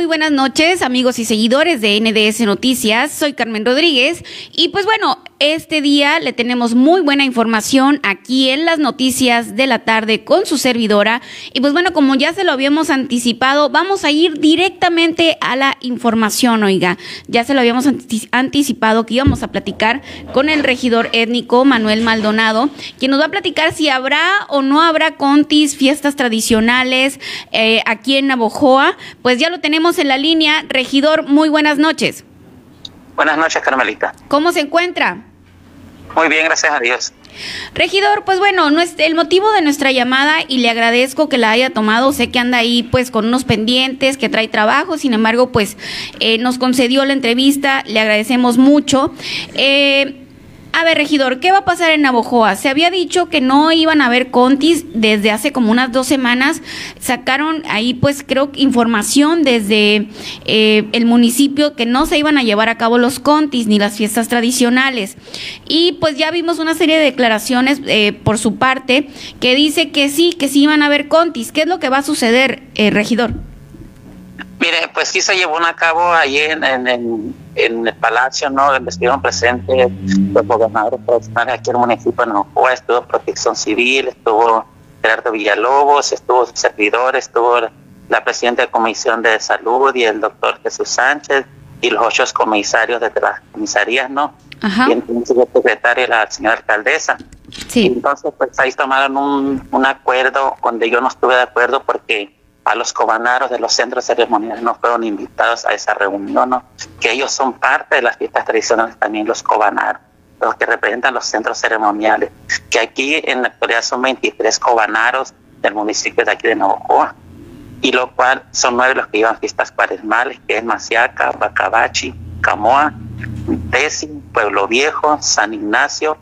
Muy buenas noches, amigos y seguidores de NDS Noticias. Soy Carmen Rodríguez y pues bueno, este día le tenemos muy buena información aquí en las noticias de la tarde con su servidora. Y pues bueno, como ya se lo habíamos anticipado, vamos a ir directamente a la información, oiga. Ya se lo habíamos anticipado que íbamos a platicar con el regidor étnico Manuel Maldonado, quien nos va a platicar si habrá o no habrá contis, fiestas tradicionales eh, aquí en Navojoa pues ya lo tenemos en la línea. Regidor, muy buenas noches. Buenas noches, Carmelita. ¿Cómo se encuentra? Muy bien, gracias a Dios. Regidor, pues bueno, el motivo de nuestra llamada y le agradezco que la haya tomado, sé que anda ahí pues con unos pendientes, que trae trabajo, sin embargo pues eh, nos concedió la entrevista, le agradecemos mucho. Eh, a ver, regidor, ¿qué va a pasar en Navojoa? Se había dicho que no iban a haber contis desde hace como unas dos semanas. Sacaron ahí, pues creo, información desde eh, el municipio que no se iban a llevar a cabo los contis ni las fiestas tradicionales. Y pues ya vimos una serie de declaraciones eh, por su parte que dice que sí, que sí iban a haber contis. ¿Qué es lo que va a suceder, eh, regidor? Mire, pues sí se llevó a cabo ahí en, en, el Palacio, ¿no? Estuvieron presentes los gobernadores profesionales aquí en el municipio de estuvo Protección Civil, estuvo Gerardo Villalobos, estuvo su servidor, estuvo la presidenta de la Comisión de Salud y el doctor Jesús Sánchez y los ocho comisarios de las comisarías, ¿no? Ajá. Y entonces el secretario la señora alcaldesa. Sí. entonces, pues ahí tomaron un, un acuerdo donde yo no estuve de acuerdo porque a los cobanaros de los centros ceremoniales no fueron invitados a esa reunión, ¿no? que ellos son parte de las fiestas tradicionales también los cobanaros, los que representan los centros ceremoniales, que aquí en la actualidad son 23 cobanaros del municipio de aquí de Navojoa, y lo cual son nueve los que llevan fiestas cuaresmales, que es Maciaca, Bacabachi, Camoa, Tesi, Pueblo Viejo, San Ignacio,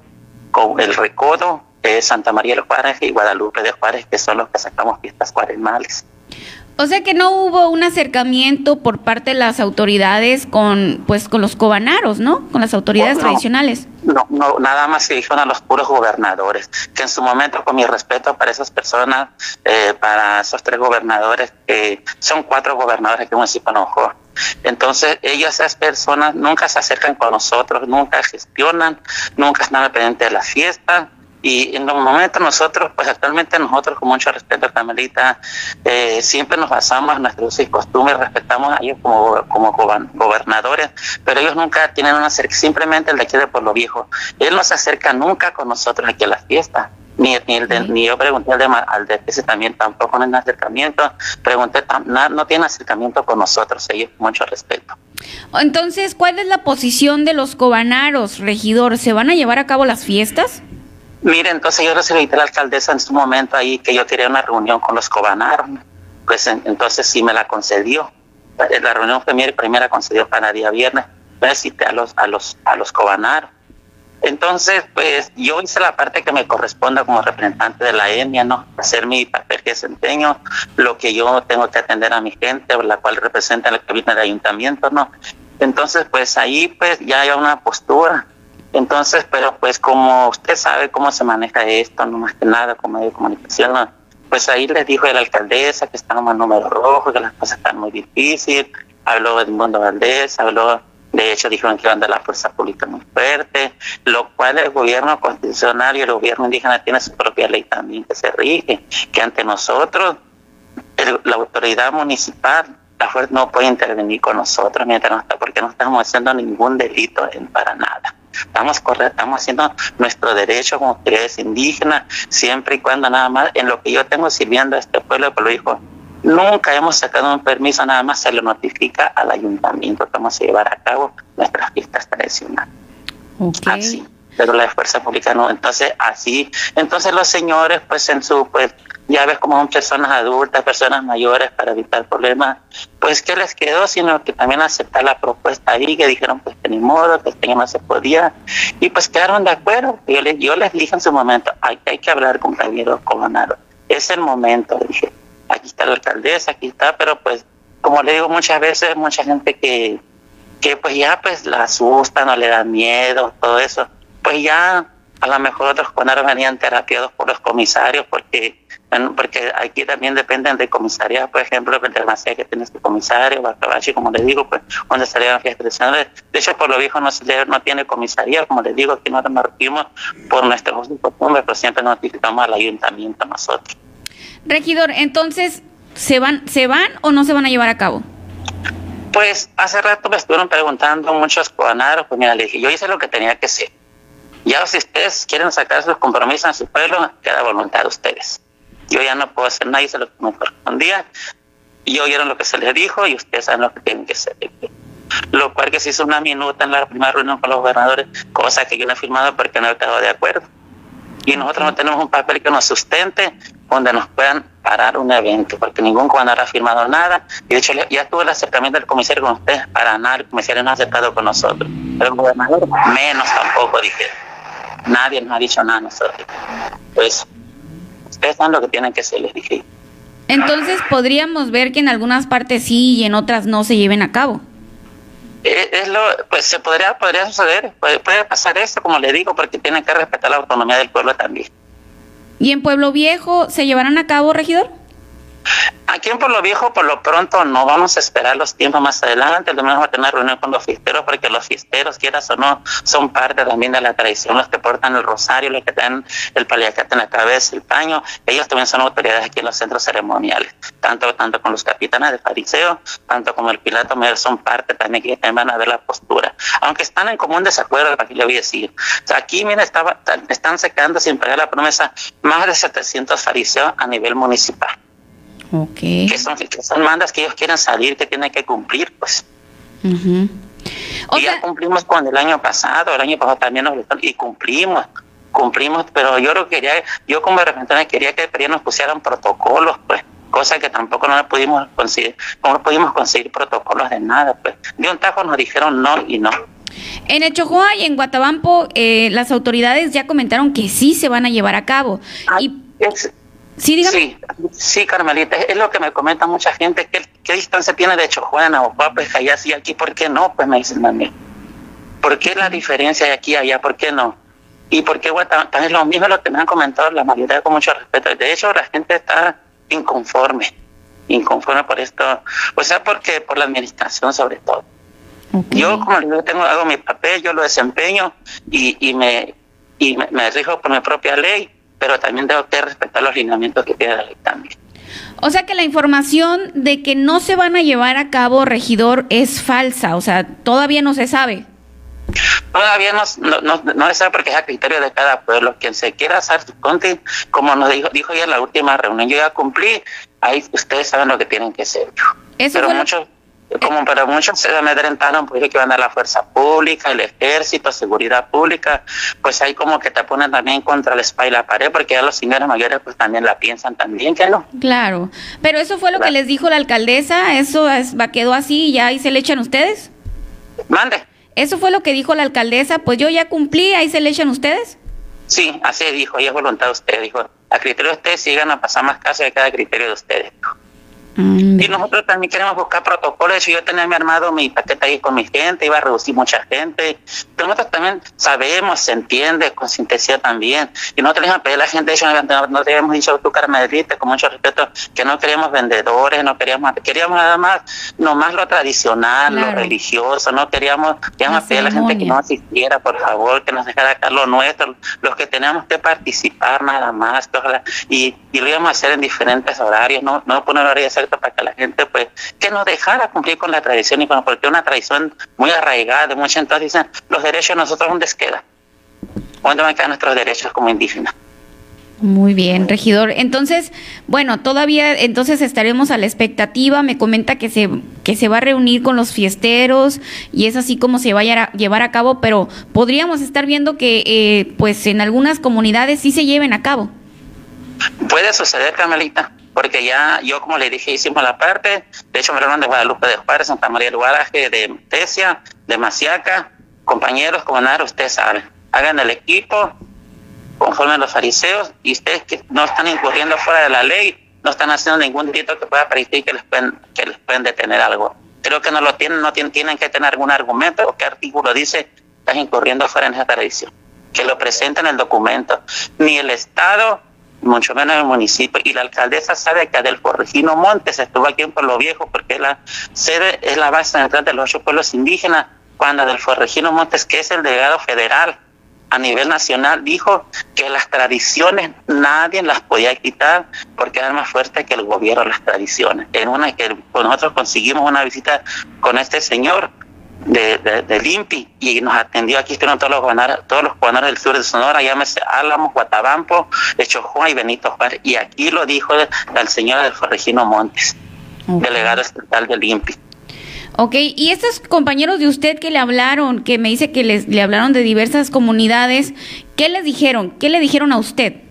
El Recodo, eh, Santa María de Juárez y Guadalupe de Juárez, que son los que sacamos fiestas cuaresmales. O sea que no hubo un acercamiento por parte de las autoridades con, pues, con los cobanaros, ¿no? Con las autoridades tradicionales. No, no, nada más se dijeron a los puros gobernadores, que en su momento, con mi respeto para esas personas, eh, para esos tres gobernadores, que son cuatro gobernadores que municipio enojó. Entonces, ellos, esas personas, nunca se acercan con nosotros, nunca gestionan, nunca están pendientes de la fiesta, y en los momentos nosotros, pues actualmente nosotros con mucho respeto, Carmelita, eh, siempre nos basamos en nuestros usos y costumbres, respetamos a ellos como, como gobernadores, pero ellos nunca tienen una simplemente el de aquí de Pueblo Viejo. Él no se acerca nunca con nosotros aquí a las fiestas. Ni, ni, el ni yo pregunté al de, al de ese también tampoco en acercamiento, pregunté, no, no tiene acercamiento con nosotros, ellos con mucho respeto. Entonces, ¿cuál es la posición de los cobanaros, regidor? ¿Se van a llevar a cabo las fiestas? Mire, entonces yo recibí a la alcaldesa en su momento ahí que yo quería una reunión con los cobanaros, pues entonces sí me la concedió. Eh, la reunión fue mi primera concedió para día viernes, me cité a los, a los, a los cobanaros. Entonces, pues yo hice la parte que me corresponde como representante de la etnia, ¿no? Hacer mi papel que desempeño, lo que yo tengo que atender a mi gente, la cual representa el cabina de ayuntamiento, ¿no? Entonces, pues ahí pues ya hay una postura entonces, pero pues como usted sabe cómo se maneja esto, no más que nada como medio de comunicación, pues ahí le dijo a la alcaldesa que estábamos en número rojo, que las cosas están muy difíciles, habló Edmundo Valdés, habló, de hecho dijeron que iban de la fuerza pública muy fuerte, lo cual el gobierno constitucional y el gobierno indígena tiene su propia ley también que se rige, que ante nosotros la autoridad municipal la fuerza no puede intervenir con nosotros mientras no está, porque no estamos haciendo ningún delito en para nada. Estamos, estamos haciendo nuestro derecho como autoridades indígenas, siempre y cuando nada más, en lo que yo tengo sirviendo a este pueblo, pues lo dijo, nunca hemos sacado un permiso, nada más se lo notifica al ayuntamiento que vamos a llevar a cabo nuestras fiestas tradicionales. Así, pero la fuerza pública no. Entonces, así, entonces los señores, pues en su, pues, ya ves como son personas adultas, personas mayores para evitar problemas, pues que les quedó, sino que también aceptar la propuesta ahí, que dijeron pues que ni modo, que este no se podía, y pues quedaron de acuerdo. Yo les, yo les dije en su momento, hay, que hablar con Javier Cobanaro, es el momento, dije, aquí está la alcaldesa, aquí está, pero pues como le digo muchas veces, mucha gente que, que pues ya pues la asusta, no le da miedo, todo eso, pues ya a lo mejor otros conaros venían terapiados por los comisarios porque porque aquí también dependen de comisaría, por ejemplo, Macía que tiene su comisario, Bacabachi, como le digo, pues donde estarían las fiestas De hecho, por lo viejo no, no tiene comisaría, como le digo, aquí no nos marquimos por nuestros costumbres, pero siempre notificamos al ayuntamiento nosotros. Regidor, entonces, ¿se van, ¿se van o no se van a llevar a cabo? Pues hace rato me estuvieron preguntando muchos cubanaros, pues mira, le dije, yo hice lo que tenía que hacer. Ya si ustedes quieren sacar sus compromisos en su pueblo, queda voluntad de ustedes. Yo ya no puedo hacer nada, hice lo que me correspondía. Y oyeron lo que se les dijo y ustedes saben lo que tienen que hacer. Lo cual que se hizo una minuta en la primera reunión con los gobernadores, cosa que yo no he firmado porque no he estado de acuerdo. Y nosotros no tenemos un papel que nos sustente donde nos puedan parar un evento, porque ningún gobernador ha firmado nada. Y de hecho, ya tuvo el acercamiento del comisario con ustedes, para nada, el comisario no ha aceptado con nosotros. Pero el gobernador menos tampoco, dije. Nadie nos ha dicho nada a nosotros. Pues ustedes saben lo que tienen que hacer, les dije. Entonces podríamos ver que en algunas partes sí y en otras no se lleven a cabo. Eh, es lo, pues se podría, podría suceder, puede, puede pasar eso, como le digo, porque tienen que respetar la autonomía del pueblo también. ¿Y en Pueblo Viejo se llevarán a cabo, regidor? Aquí en Pueblo Viejo, por lo pronto, no vamos a esperar los tiempos más adelante. Lo menos va a tener reunión con los fiesteros, porque los fiesteros, quieras o no, son parte también de la tradición. Los que portan el rosario, los que tienen el paliacate en la cabeza, el paño, ellos también son autoridades aquí en los centros ceremoniales. Tanto tanto con los capitanes de fariseo, tanto como el pilato mayor, son parte también que van a ver la postura. Aunque están en común desacuerdo, aquí le voy a decir. aquí, mira, estaba, están secando sin pagar la promesa más de 700 fariseos a nivel municipal. Okay. Que, son, son mandas que ellos quieren salir, que tienen que cumplir, pues. y ya cumplimos con el año pasado, el año pasado también nos y cumplimos, cumplimos, pero yo lo quería, yo como representante quería que nos pusieran protocolos, pues, cosa que tampoco no pudimos conseguir, no pudimos conseguir protocolos de nada, pues. De un tajo nos dijeron no y no. En el Chojoa y en Guatabampo, eh, las autoridades ya comentaron que sí se van a llevar a cabo. y Sí, Sí, Carmelita, es lo que me comenta mucha gente, ¿qué, qué distancia tiene de Chojuana o Papes allá sí aquí? ¿Por qué no? Pues me dicen a mí. ¿Por qué la diferencia de aquí a allá? ¿Por qué no? Y por qué también es lo mismo lo que me han comentado la mayoría con mucho respeto. De hecho, la gente está inconforme, inconforme por esto, o sea, porque por la administración sobre todo. Yo, como yo tengo, hago mi papel, yo lo desempeño y, y me y me, me rijo por mi propia ley pero también tengo que respetar los lineamientos que tiene la ley también. O sea que la información de que no se van a llevar a cabo, regidor, es falsa, o sea, todavía no se sabe. Todavía no, no, no, se sabe porque es a criterio de cada pueblo. Quien se quiera hacer su conte, como nos dijo, dijo ya en la última reunión, yo ya cumplí, ahí ustedes saben lo que tienen que hacer. Eso pero muchos como para muchos se amedrentaron, pues que van a la fuerza pública, el ejército, seguridad pública, pues ahí como que te ponen también contra la espalda y la pared, porque ya los señores mayores pues también la piensan también, que no. Claro, pero eso fue lo que les dijo la alcaldesa, eso es, va, quedó así y ya ahí se le echan ustedes. Mande. Eso fue lo que dijo la alcaldesa, pues yo ya cumplí, ahí se le echan ustedes. Sí, así dijo, y es voluntad de ustedes, dijo, a criterio de ustedes sigan a pasar más casos de cada criterio de ustedes. Y nosotros también queremos buscar protocolos. Yo tenía mi armado mi paquete ahí con mi gente, iba a reducir mucha gente. Pero nosotros también sabemos, se entiende, con sintetía también. Y nosotros le a pedir a la gente, no, no te habíamos dicho tú, Carmelita, con mucho respeto, que no queríamos vendedores, no queríamos, queríamos nada más, nomás lo tradicional, lo religioso, no queríamos, queríamos pedir a la gente que no asistiera, por favor, que nos dejara acá lo nuestro, los que teníamos que participar nada más, y, y lo íbamos a hacer en diferentes horarios, no, no poner horarios para que la gente, pues, que nos dejara cumplir con la tradición y porque una tradición muy arraigada de mucha entonces dicen, los derechos de nosotros, ¿dónde queda? ¿Dónde van a quedar nuestros derechos como indígenas? Muy bien, regidor. Entonces, bueno, todavía entonces estaremos a la expectativa. Me comenta que se que se va a reunir con los fiesteros y es así como se vaya a llevar a cabo, pero podríamos estar viendo que eh, pues en algunas comunidades sí se lleven a cabo. Puede suceder, Carmelita porque ya yo, como le dije, hicimos la parte, de hecho me de Guadalupe de Juárez, Santa María del Guaraje, de Tesia, de Maciaca, compañeros, como nada, ustedes saben, hagan el equipo conforme a los fariseos y ustedes que no están incurriendo fuera de la ley, no están haciendo ningún delito que pueda parecer que les pueden, que les pueden detener algo. Creo que no lo tienen, no tienen, tienen que tener algún argumento o qué artículo dice estás incurriendo fuera en esa tradición. Que lo presenten en el documento. Ni el Estado mucho menos en el municipio. Y la alcaldesa sabe que Adelfo Regino Montes estuvo aquí en Pueblo Viejo porque la sede es la base central de los ocho pueblos indígenas, cuando Adelfo Regino Montes, que es el delegado federal a nivel nacional, dijo que las tradiciones nadie las podía quitar porque eran más fuertes que el gobierno las tradiciones. En una que nosotros conseguimos una visita con este señor, de, de, Limpi y nos atendió aquí estuvieron todos los gobernadores, todos los gobernadores del sur de Sonora, llámese Álamos, Guatabampo, Juan y Benito Juárez. Y aquí lo dijo el, señor del Regino Montes, delegado estatal del Limpi. Ok, y estos compañeros de usted que le hablaron, que me dice que les, le hablaron de diversas comunidades, ¿qué les dijeron? ¿Qué le dijeron a usted?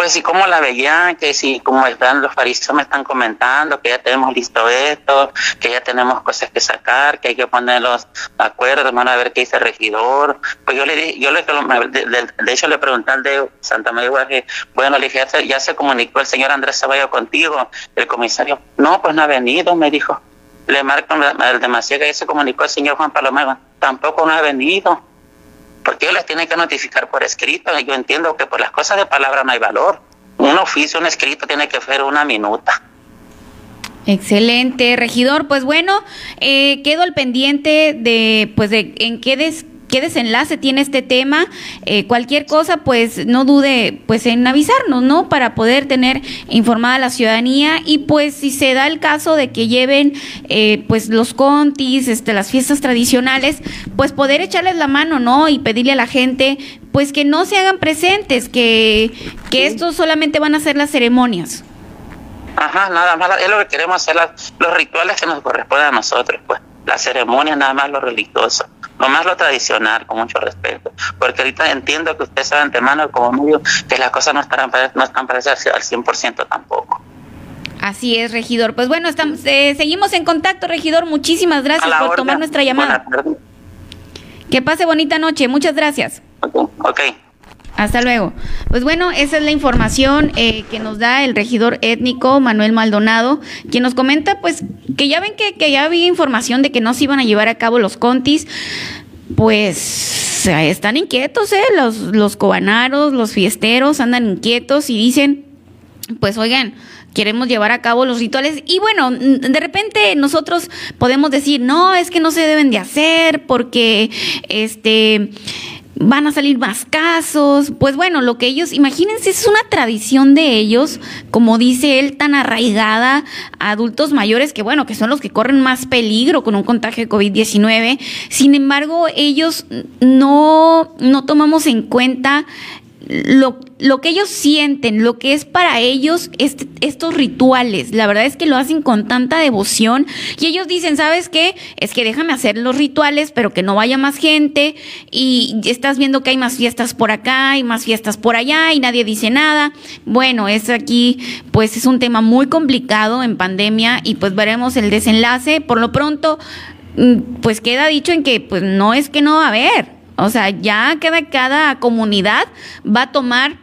Pues sí, como la veían, que si como están los fariseos me están comentando que ya tenemos listo esto, que ya tenemos cosas que sacar, que hay que ponerlos de acuerdo, van a ver qué dice el regidor. Pues yo le dije, yo le, de, hecho le pregunté al de Santa María que bueno, le dije, ya se comunicó el señor Andrés Ceballos contigo, el comisario. No, pues no ha venido, me dijo. Le marco el de que ya se comunicó el señor Juan Palomero. Tampoco no ha venido porque ellos les tienen que notificar por escrito. Yo entiendo que por las cosas de palabra no hay valor. Un oficio, un escrito tiene que ser una minuta. Excelente, regidor. Pues bueno, eh, quedo al pendiente de, pues de en qué des, qué desenlace tiene este tema. Eh, cualquier cosa, pues no dude pues en avisarnos, ¿no? Para poder tener informada a la ciudadanía y pues si se da el caso de que lleven eh, pues los contis, este, las fiestas tradicionales, pues poder echarles la mano, ¿no? Y pedirle a la gente pues que no se hagan presentes, que, que esto solamente van a ser las ceremonias. Ajá, nada más, es lo que queremos hacer, los rituales que nos corresponden a nosotros, pues, la ceremonia, nada más lo religioso más lo tradicional, con mucho respeto, porque ahorita entiendo que usted sabe antemano como medio que las cosas no están, no están para al 100% tampoco. Así es, regidor. Pues bueno, estamos, eh, seguimos en contacto, regidor. Muchísimas gracias por tomar nuestra llamada. Que pase bonita noche. Muchas gracias. Ok. Hasta luego. Pues bueno, esa es la información eh, que nos da el regidor étnico Manuel Maldonado, quien nos comenta pues que ya ven que, que ya había información de que no se iban a llevar a cabo los contis, pues están inquietos, ¿eh? Los, los cobanaros, los fiesteros andan inquietos y dicen, pues oigan, queremos llevar a cabo los rituales y bueno, de repente nosotros podemos decir, no, es que no se deben de hacer porque este van a salir más casos. Pues bueno, lo que ellos, imagínense, es una tradición de ellos, como dice él, tan arraigada a adultos mayores que bueno, que son los que corren más peligro con un contagio de COVID-19. Sin embargo, ellos no, no tomamos en cuenta lo, lo, que ellos sienten, lo que es para ellos este, estos rituales. La verdad es que lo hacen con tanta devoción y ellos dicen, ¿sabes qué? Es que déjame hacer los rituales, pero que no vaya más gente y estás viendo que hay más fiestas por acá y más fiestas por allá y nadie dice nada. Bueno, es aquí, pues es un tema muy complicado en pandemia y pues veremos el desenlace. Por lo pronto, mm, pues queda dicho en que pues no es que no va a haber o sea, ya cada, cada comunidad va a tomar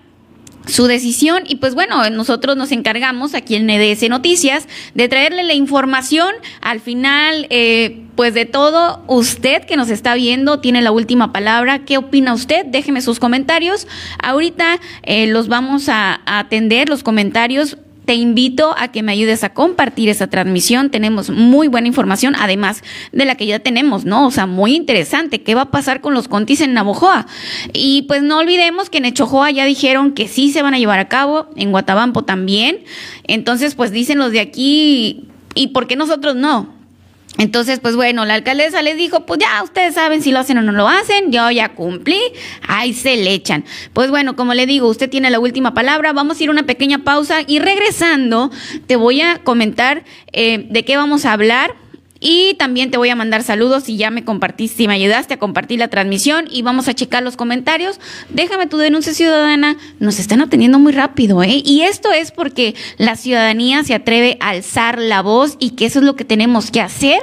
su decisión y pues bueno, nosotros nos encargamos aquí en NDS Noticias de traerle la información. Al final, eh, pues de todo, usted que nos está viendo tiene la última palabra. ¿Qué opina usted? Déjeme sus comentarios. Ahorita eh, los vamos a atender, los comentarios te invito a que me ayudes a compartir esa transmisión. Tenemos muy buena información, además de la que ya tenemos, ¿no? O sea, muy interesante. ¿Qué va a pasar con los contis en Navojoa? Y pues no olvidemos que en Echojoa ya dijeron que sí se van a llevar a cabo, en Guatabampo también. Entonces, pues dicen los de aquí, ¿y por qué nosotros no? Entonces, pues bueno, la alcaldesa les dijo, pues ya ustedes saben si lo hacen o no lo hacen, yo ya cumplí, ahí se le echan. Pues bueno, como le digo, usted tiene la última palabra, vamos a ir a una pequeña pausa y regresando te voy a comentar eh, de qué vamos a hablar y también te voy a mandar saludos si ya me compartiste, si me ayudaste a compartir la transmisión y vamos a checar los comentarios. Déjame tu denuncia ciudadana. Nos están atendiendo muy rápido, ¿eh? Y esto es porque la ciudadanía se atreve a alzar la voz y que eso es lo que tenemos que hacer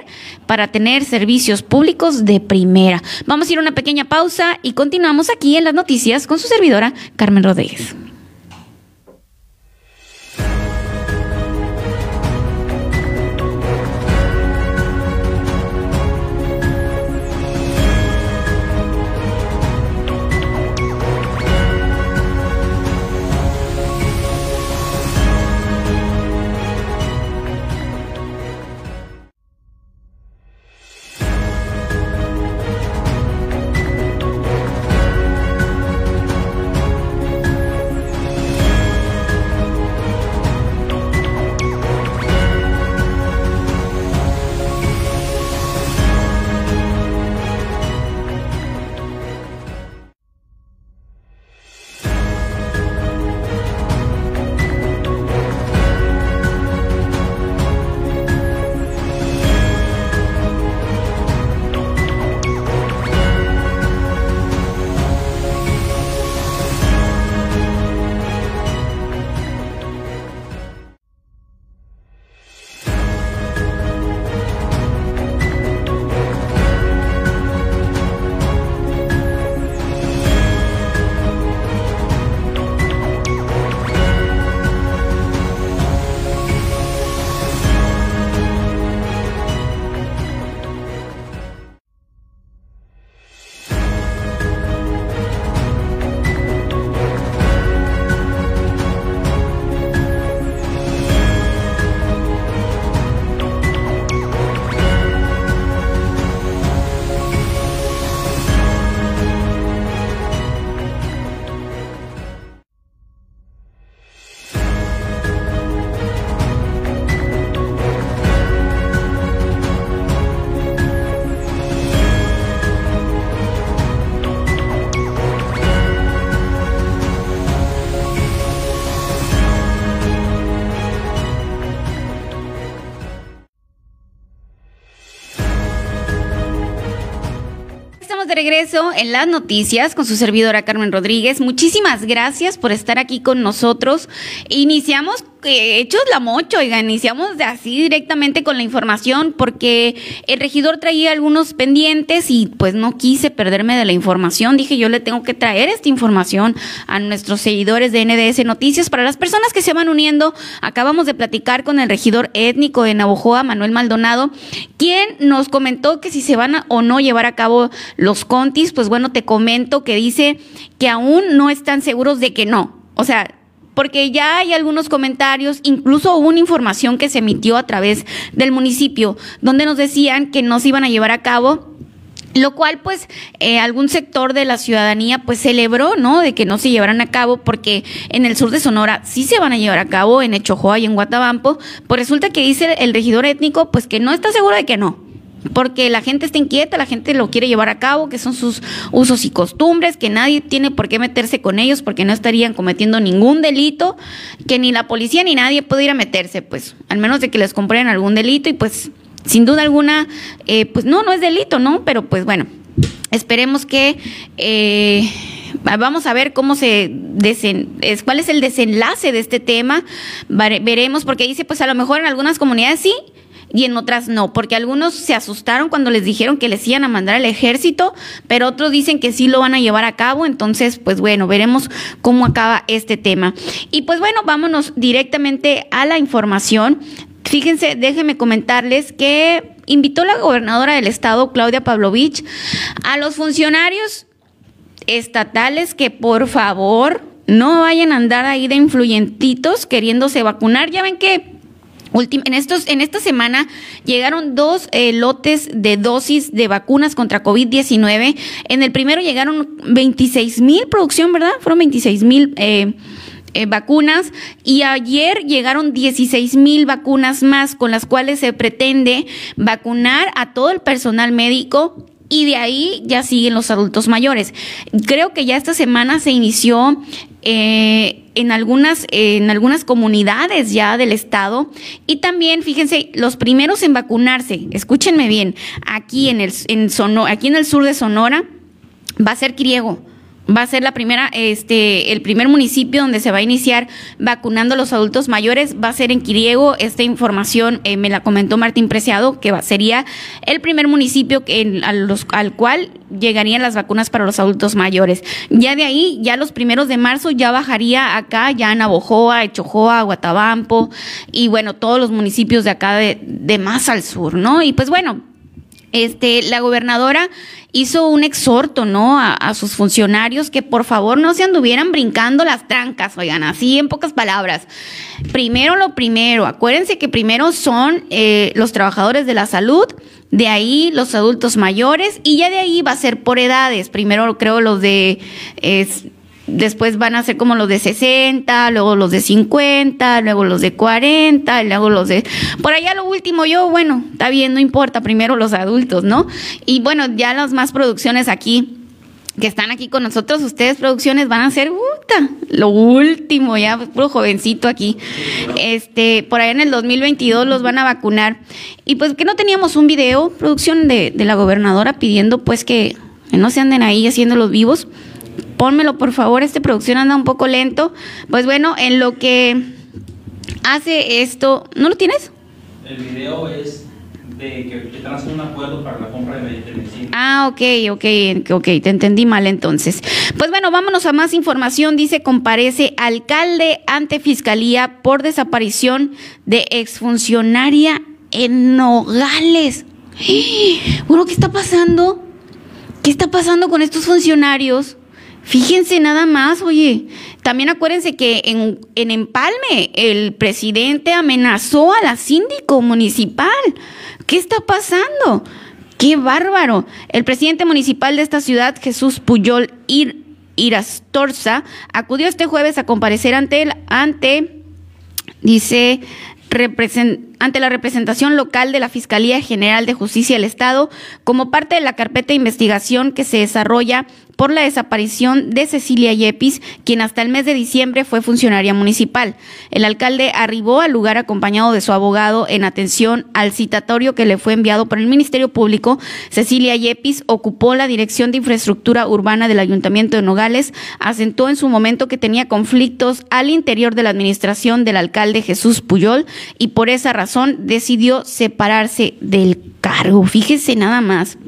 para tener servicios públicos de primera. Vamos a ir a una pequeña pausa y continuamos aquí en las noticias con su servidora Carmen Rodríguez. En las noticias con su servidora Carmen Rodríguez. Muchísimas gracias por estar aquí con nosotros. Iniciamos hechos la mocho, oiga, iniciamos de así directamente con la información porque el regidor traía algunos pendientes y pues no quise perderme de la información. Dije, yo le tengo que traer esta información a nuestros seguidores de NDS Noticias. Para las personas que se van uniendo, acabamos de platicar con el regidor étnico de Navojoa, Manuel Maldonado, quien nos comentó que si se van a, o no llevar a cabo los contis, pues bueno, te comento que dice que aún no están seguros de que no. O sea, porque ya hay algunos comentarios, incluso hubo una información que se emitió a través del municipio, donde nos decían que no se iban a llevar a cabo lo cual pues eh, algún sector de la ciudadanía pues celebró, ¿no? De que no se llevaran a cabo porque en el sur de Sonora sí se van a llevar a cabo, en Echojoa y en Guatabampo, pues resulta que dice el regidor étnico pues que no está seguro de que no, porque la gente está inquieta, la gente lo quiere llevar a cabo, que son sus usos y costumbres, que nadie tiene por qué meterse con ellos porque no estarían cometiendo ningún delito, que ni la policía ni nadie puede ir a meterse, pues, al menos de que les compren algún delito y pues, sin duda alguna, eh, pues no, no es delito, ¿no? Pero pues bueno, esperemos que... Eh, vamos a ver cómo se desen, cuál es el desenlace de este tema. Veremos, porque dice, pues a lo mejor en algunas comunidades sí, y en otras no, porque algunos se asustaron cuando les dijeron que les iban a mandar al ejército, pero otros dicen que sí lo van a llevar a cabo, entonces pues bueno, veremos cómo acaba este tema. Y pues bueno, vámonos directamente a la información. Fíjense, déjenme comentarles que invitó la gobernadora del estado, Claudia Pavlovich, a los funcionarios estatales que por favor no vayan a andar ahí de influyentitos queriéndose vacunar. Ya ven que en, estos, en esta semana llegaron dos eh, lotes de dosis de vacunas contra COVID-19. En el primero llegaron 26 mil producción, ¿verdad? Fueron 26 mil eh, eh, vacunas y ayer llegaron 16 mil vacunas más con las cuales se pretende vacunar a todo el personal médico y de ahí ya siguen los adultos mayores. Creo que ya esta semana se inició eh, en, algunas, en algunas comunidades ya del estado. Y también, fíjense, los primeros en vacunarse, escúchenme bien, aquí en el, en aquí en el sur de Sonora va a ser Criego va a ser la primera, este, el primer municipio donde se va a iniciar vacunando a los adultos mayores, va a ser en Quiriego. Esta información eh, me la comentó Martín Preciado, que sería el primer municipio en, los, al cual llegarían las vacunas para los adultos mayores. Ya de ahí, ya los primeros de marzo, ya bajaría acá, ya en Abojoa, Echojoa, Guatabampo, y bueno, todos los municipios de acá de, de más al sur, ¿no? Y pues bueno, este, la gobernadora hizo un exhorto, ¿no? A, sus funcionarios que por favor no se anduvieran brincando las trancas, oigan, así en pocas palabras. Primero lo primero, acuérdense que primero son eh, los trabajadores de la salud, de ahí los adultos mayores y ya de ahí va a ser por edades. Primero creo los de después van a ser como los de 60, luego los de 50, luego los de 40, luego los de... Por allá lo último, yo, bueno, está bien, no importa, primero los adultos, ¿no? Y bueno, ya las más producciones aquí que están aquí con nosotros, ustedes producciones van a ser puta, lo último, ya puro jovencito aquí. Este, por allá en el 2022 los van a vacunar. Y pues que no teníamos un video, producción de, de la gobernadora pidiendo pues que, que no se anden ahí haciendo los vivos pónmelo por favor, esta producción anda un poco lento. Pues bueno, en lo que hace esto, ¿no lo tienes? El video es de que, están haciendo un acuerdo para la compra de medicina. Ah, ok, ok, ok, te entendí mal entonces. Pues bueno, vámonos a más información. Dice, comparece alcalde ante fiscalía por desaparición de exfuncionaria en Nogales. Bueno, ¿qué está pasando? ¿Qué está pasando con estos funcionarios? Fíjense nada más, oye, también acuérdense que en, en, Empalme el presidente amenazó a la síndico municipal. ¿Qué está pasando? ¡Qué bárbaro! El presidente municipal de esta ciudad, Jesús Puyol Ir, Irastorza, acudió este jueves a comparecer ante él, ante, dice, ante la representación local de la Fiscalía General de Justicia del Estado como parte de la carpeta de investigación que se desarrolla por la desaparición de Cecilia Yepis, quien hasta el mes de diciembre fue funcionaria municipal. El alcalde arribó al lugar acompañado de su abogado en atención al citatorio que le fue enviado por el Ministerio Público. Cecilia Yepis ocupó la dirección de infraestructura urbana del Ayuntamiento de Nogales, asentó en su momento que tenía conflictos al interior de la administración del alcalde Jesús Puyol y por esa razón decidió separarse del cargo. Fíjese nada más.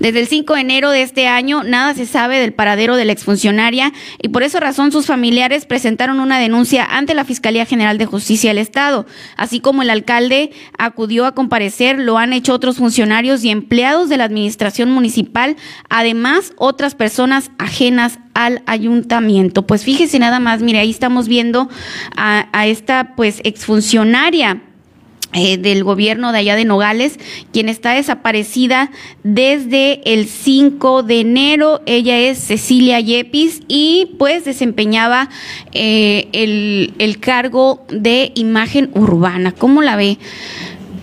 Desde el 5 de enero de este año, nada se sabe del paradero de la exfuncionaria y por esa razón sus familiares presentaron una denuncia ante la Fiscalía General de Justicia del Estado. Así como el alcalde acudió a comparecer, lo han hecho otros funcionarios y empleados de la administración municipal, además otras personas ajenas al ayuntamiento. Pues fíjese nada más, mire, ahí estamos viendo a, a esta pues exfuncionaria eh, del gobierno de allá de Nogales, quien está desaparecida desde el 5 de enero. Ella es Cecilia Yepis y pues desempeñaba eh, el, el cargo de imagen urbana. ¿Cómo la ve?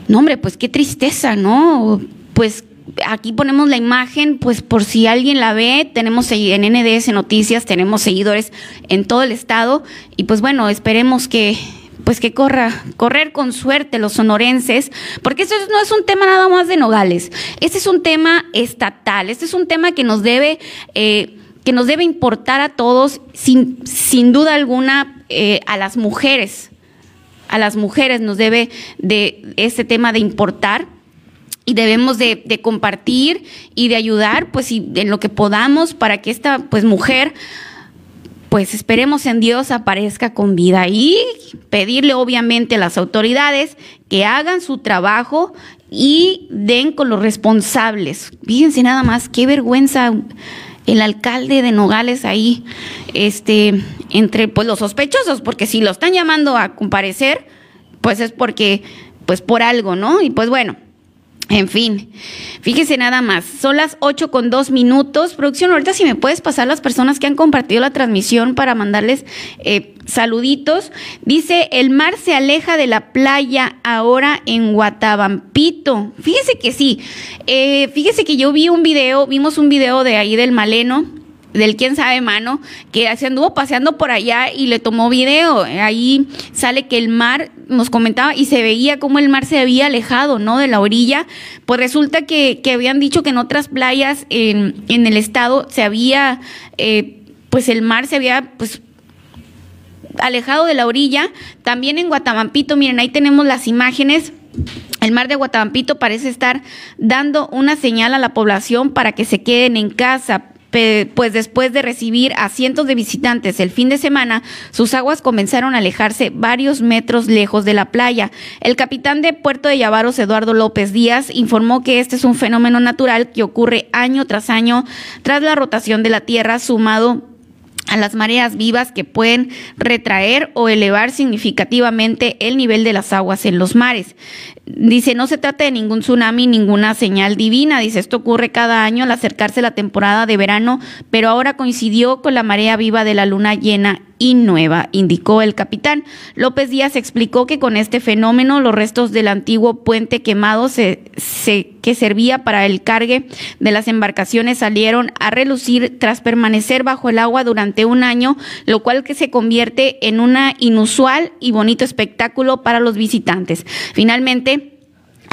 No, hombre, pues qué tristeza, ¿no? Pues aquí ponemos la imagen, pues por si alguien la ve, tenemos en NDS Noticias, tenemos seguidores en todo el estado y pues bueno, esperemos que pues que corra, correr con suerte los sonorenses, porque eso no es un tema nada más de Nogales, este es un tema estatal, este es un tema que nos debe, eh, que nos debe importar a todos, sin, sin duda alguna, eh, a las mujeres, a las mujeres nos debe de este tema de importar y debemos de, de, compartir y de ayudar pues y en lo que podamos para que esta pues mujer pues esperemos en Dios aparezca con vida y pedirle obviamente a las autoridades que hagan su trabajo y den con los responsables. Fíjense nada más, qué vergüenza el alcalde de Nogales ahí, este, entre pues los sospechosos, porque si lo están llamando a comparecer, pues es porque, pues por algo, ¿no? Y pues bueno, en fin, fíjese nada más, son las 8 con 2 minutos. Producción, ahorita si me puedes pasar las personas que han compartido la transmisión para mandarles eh, saluditos. Dice, el mar se aleja de la playa ahora en Guatabampito. Fíjese que sí, eh, fíjese que yo vi un video, vimos un video de ahí del Maleno, del quién sabe mano, que se anduvo paseando por allá y le tomó video. Ahí sale que el mar, nos comentaba, y se veía como el mar se había alejado, ¿no? De la orilla. Pues resulta que, que habían dicho que en otras playas en, en el estado se había, eh, pues el mar se había, pues alejado de la orilla. También en Guatamampito, miren, ahí tenemos las imágenes. El mar de Guatamampito parece estar dando una señal a la población para que se queden en casa, pues después de recibir a cientos de visitantes el fin de semana, sus aguas comenzaron a alejarse varios metros lejos de la playa. El capitán de Puerto de Llavaros, Eduardo López Díaz, informó que este es un fenómeno natural que ocurre año tras año tras la rotación de la Tierra, sumado a las mareas vivas que pueden retraer o elevar significativamente el nivel de las aguas en los mares. Dice, no se trata de ningún tsunami, ninguna señal divina. Dice, esto ocurre cada año al acercarse la temporada de verano, pero ahora coincidió con la marea viva de la luna llena y nueva, indicó el capitán. López Díaz explicó que con este fenómeno los restos del antiguo puente quemado se, se, que servía para el cargue de las embarcaciones salieron a relucir tras permanecer bajo el agua durante un año, lo cual que se convierte en una inusual y bonito espectáculo para los visitantes. Finalmente,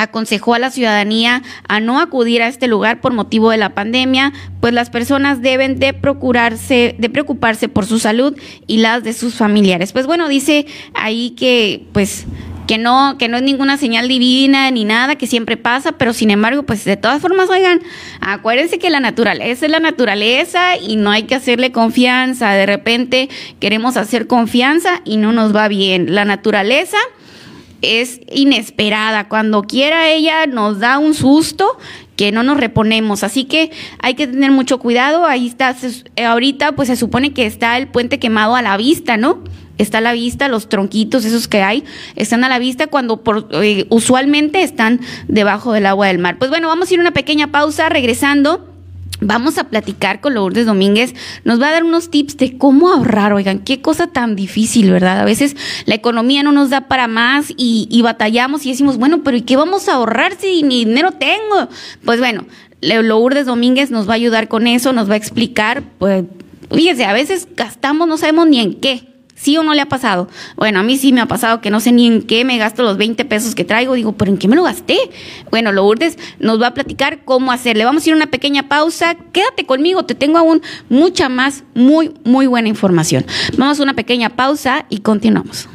aconsejó a la ciudadanía a no acudir a este lugar por motivo de la pandemia, pues las personas deben de procurarse, de preocuparse por su salud y las de sus familiares. Pues bueno, dice ahí que pues que no, que no es ninguna señal divina ni nada, que siempre pasa, pero sin embargo, pues de todas formas, oigan, acuérdense que la naturaleza es la naturaleza y no hay que hacerle confianza. De repente queremos hacer confianza y no nos va bien. La naturaleza es inesperada. Cuando quiera ella nos da un susto que no nos reponemos. Así que hay que tener mucho cuidado. Ahí está, ahorita pues se supone que está el puente quemado a la vista, ¿no? Está a la vista, los tronquitos esos que hay están a la vista cuando por, eh, usualmente están debajo del agua del mar. Pues bueno, vamos a ir una pequeña pausa regresando. Vamos a platicar con Lourdes Domínguez, nos va a dar unos tips de cómo ahorrar, oigan, qué cosa tan difícil, ¿verdad? A veces la economía no nos da para más y, y batallamos y decimos, bueno, pero ¿y qué vamos a ahorrar si ni dinero tengo? Pues bueno, Lourdes Domínguez nos va a ayudar con eso, nos va a explicar, pues fíjense, a veces gastamos, no sabemos ni en qué. ¿Sí o no le ha pasado? Bueno, a mí sí me ha pasado que no sé ni en qué me gasto los 20 pesos que traigo. Digo, ¿pero en qué me lo gasté? Bueno, Lourdes nos va a platicar cómo hacerle. Vamos a ir a una pequeña pausa. Quédate conmigo, te tengo aún mucha más, muy, muy buena información. Vamos a una pequeña pausa y continuamos.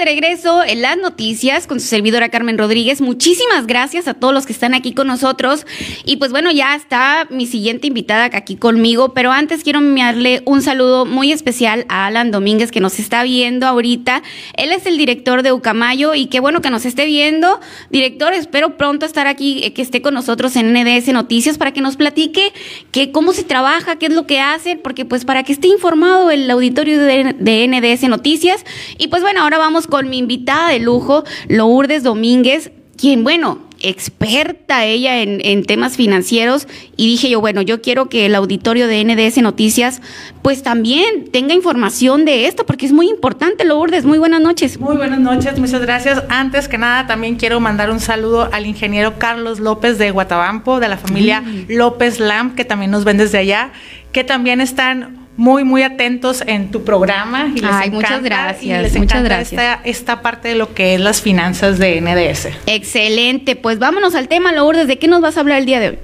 De regreso en las noticias con su servidora Carmen Rodríguez. Muchísimas gracias a todos los que están aquí con nosotros. Y pues bueno, ya está mi siguiente invitada aquí conmigo, pero antes quiero enviarle un saludo muy especial a Alan Domínguez que nos está viendo ahorita. Él es el director de Ucamayo y qué bueno que nos esté viendo. Director, espero pronto estar aquí, eh, que esté con nosotros en NDS Noticias para que nos platique que cómo se trabaja, qué es lo que hacen, porque pues para que esté informado el auditorio de, de NDS Noticias. Y pues bueno, ahora vamos con mi invitada de lujo, Lourdes Domínguez, quien, bueno, experta ella en, en, temas financieros y dije yo, bueno, yo quiero que el auditorio de NDS Noticias pues también tenga información de esto porque es muy importante, Lourdes. Muy buenas noches. Muy buenas noches, muchas gracias. Antes que nada, también quiero mandar un saludo al ingeniero Carlos López de Guatabampo, de la familia mm. López Lam, que también nos ven desde allá, que también están muy, muy atentos en tu programa. Y les Ay, encanta, muchas gracias. Y les muchas gracias. Esta, esta, parte de lo que es las finanzas de NDS. Excelente. Pues vámonos al tema, Lourdes. ¿De qué nos vas a hablar el día de hoy?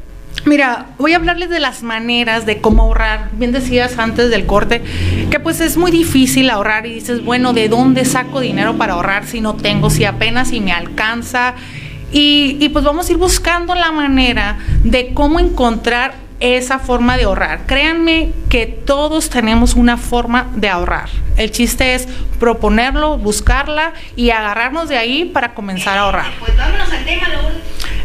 Mira, voy a hablarles de las maneras de cómo ahorrar. Bien decías antes del corte que pues es muy difícil ahorrar y dices, bueno, ¿de dónde saco dinero para ahorrar si no tengo, si apenas si me alcanza? Y, y pues vamos a ir buscando la manera de cómo encontrar esa forma de ahorrar. Créanme que todos tenemos una forma de ahorrar. El chiste es proponerlo, buscarla y agarrarnos de ahí para comenzar a ahorrar. Pues vámonos al tema,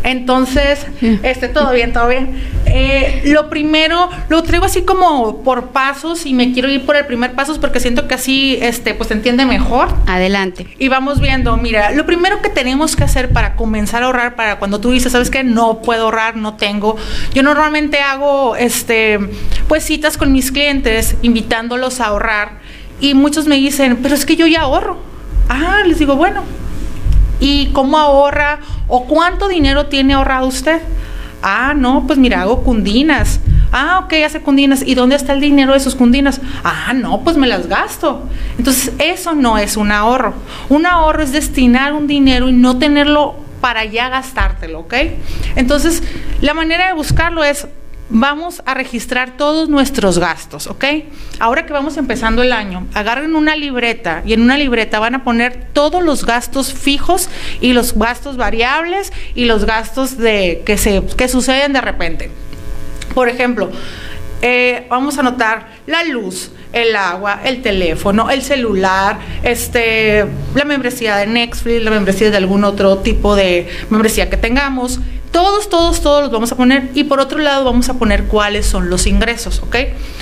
entonces, este, todo bien, todo bien. Eh, lo primero, lo traigo así como por pasos y me quiero ir por el primer paso porque siento que así, este, pues se entiende mejor. Adelante. Y vamos viendo, mira, lo primero que tenemos que hacer para comenzar a ahorrar, para cuando tú dices, sabes que no puedo ahorrar, no tengo, yo normalmente hago, este, pues citas con mis clientes, invitándolos a ahorrar y muchos me dicen, pero es que yo ya ahorro. Ah, les digo, bueno, ¿Y cómo ahorra o cuánto dinero tiene ahorrado usted? Ah, no, pues mira, hago cundinas. Ah, ok, hace cundinas. ¿Y dónde está el dinero de sus cundinas? Ah, no, pues me las gasto. Entonces, eso no es un ahorro. Un ahorro es destinar un dinero y no tenerlo para ya gastártelo, ¿ok? Entonces, la manera de buscarlo es vamos a registrar todos nuestros gastos, ¿ok? Ahora que vamos empezando el año, agarren una libreta y en una libreta van a poner todos los gastos fijos y los gastos variables y los gastos de, que, se, que suceden de repente. Por ejemplo, eh, vamos a anotar la luz, el agua, el teléfono, el celular, este, la membresía de Netflix, la membresía de algún otro tipo de membresía que tengamos, todos, todos, todos los vamos a poner y por otro lado vamos a poner cuáles son los ingresos, ¿ok?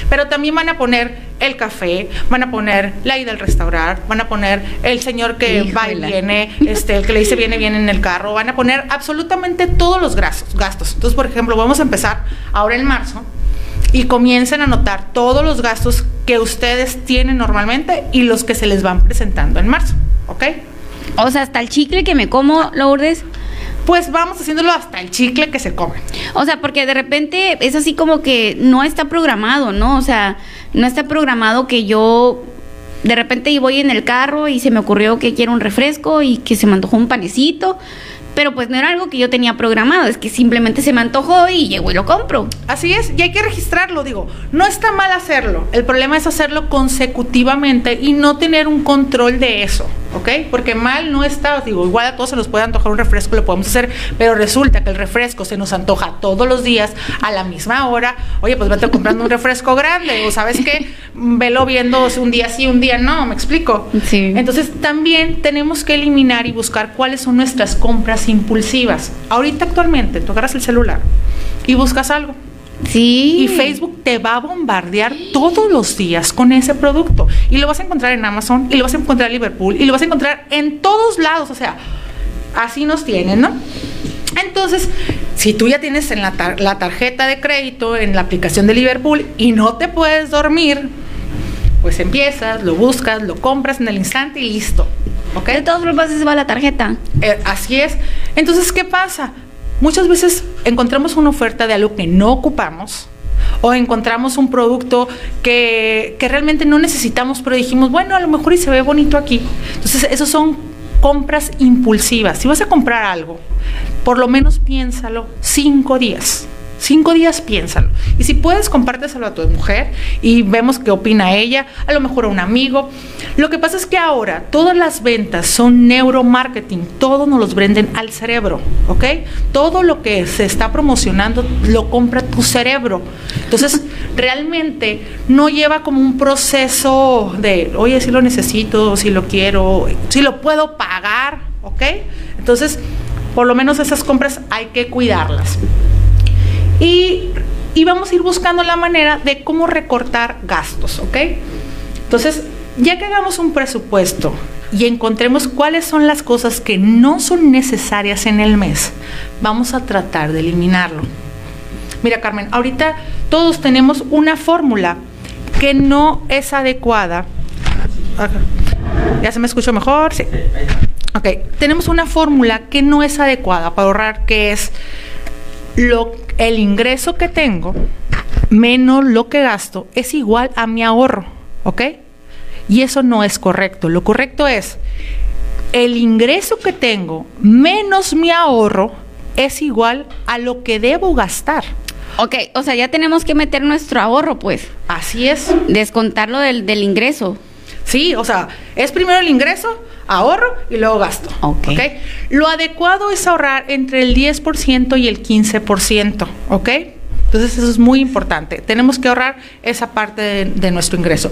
Pero también van a poner el café, van a poner la ida al restaurar, van a poner el señor que Híjole. va y viene, este, el que le dice viene, viene en el carro, van a poner absolutamente todos los gastos. gastos. Entonces, por ejemplo, vamos a empezar ahora en marzo y comiencen a anotar todos los gastos que ustedes tienen normalmente y los que se les van presentando en marzo, ¿ok? O sea, hasta el chicle que me como, Lourdes. Pues vamos haciéndolo hasta el chicle que se come. O sea, porque de repente es así como que no está programado, ¿no? O sea, no está programado que yo de repente voy en el carro y se me ocurrió que quiero un refresco y que se me antojó un panecito pero pues no era algo que yo tenía programado, es que simplemente se me antojó y llego y lo compro. Así es, y hay que registrarlo, digo, no está mal hacerlo, el problema es hacerlo consecutivamente y no tener un control de eso, ¿ok? Porque mal no está, digo, igual a todos se nos puede antojar un refresco, lo podemos hacer, pero resulta que el refresco se nos antoja todos los días a la misma hora, oye, pues vete comprando un refresco grande, o sabes qué, velo viendo un día sí, un día no, me explico. Sí. Entonces también tenemos que eliminar y buscar cuáles son nuestras compras impulsivas. Ahorita actualmente tú agarras el celular y buscas algo. Sí. Y Facebook te va a bombardear todos los días con ese producto. Y lo vas a encontrar en Amazon, y lo vas a encontrar en Liverpool, y lo vas a encontrar en todos lados. O sea, así nos tienen, ¿no? Entonces, si tú ya tienes en la, la tarjeta de crédito, en la aplicación de Liverpool, y no te puedes dormir, pues empiezas, lo buscas, lo compras en el instante y listo. ¿Ok? De todos modos se va la tarjeta. Eh, así es. Entonces, ¿qué pasa? Muchas veces encontramos una oferta de algo que no ocupamos o encontramos un producto que, que realmente no necesitamos, pero dijimos, bueno, a lo mejor y se ve bonito aquí. Entonces, esos son compras impulsivas. Si vas a comprar algo, por lo menos piénsalo cinco días. Cinco días piénsalo. Y si puedes, compárteselo a tu mujer y vemos qué opina ella, a lo mejor a un amigo. Lo que pasa es que ahora todas las ventas son neuromarketing, todo nos los venden al cerebro, ¿ok? Todo lo que se está promocionando lo compra tu cerebro. Entonces, realmente no lleva como un proceso de, oye, si lo necesito, si lo quiero, si lo puedo pagar, ¿ok? Entonces, por lo menos esas compras hay que cuidarlas. Y, vamos a ir buscando la manera de cómo recortar gastos, ¿ok? Entonces, ya que hagamos un presupuesto y encontremos cuáles son las cosas que no son necesarias en el mes, vamos a tratar de eliminarlo. Mira, Carmen, ahorita todos tenemos una fórmula que no es adecuada. ¿Ya se me escuchó mejor? Sí. Ok, tenemos una fórmula que no es adecuada para ahorrar, que es lo, el ingreso que tengo menos lo que gasto es igual a mi ahorro, ¿ok? Y eso no es correcto. Lo correcto es el ingreso que tengo menos mi ahorro es igual a lo que debo gastar. Ok, o sea, ya tenemos que meter nuestro ahorro, pues. Así es. Descontarlo del, del ingreso. Sí, o sea, es primero el ingreso, ahorro y luego gasto. Ok. Lo adecuado es ahorrar entre el 10% y el 15%, ¿ok? Entonces eso es muy importante. Tenemos que ahorrar esa parte de, nuestro ingreso.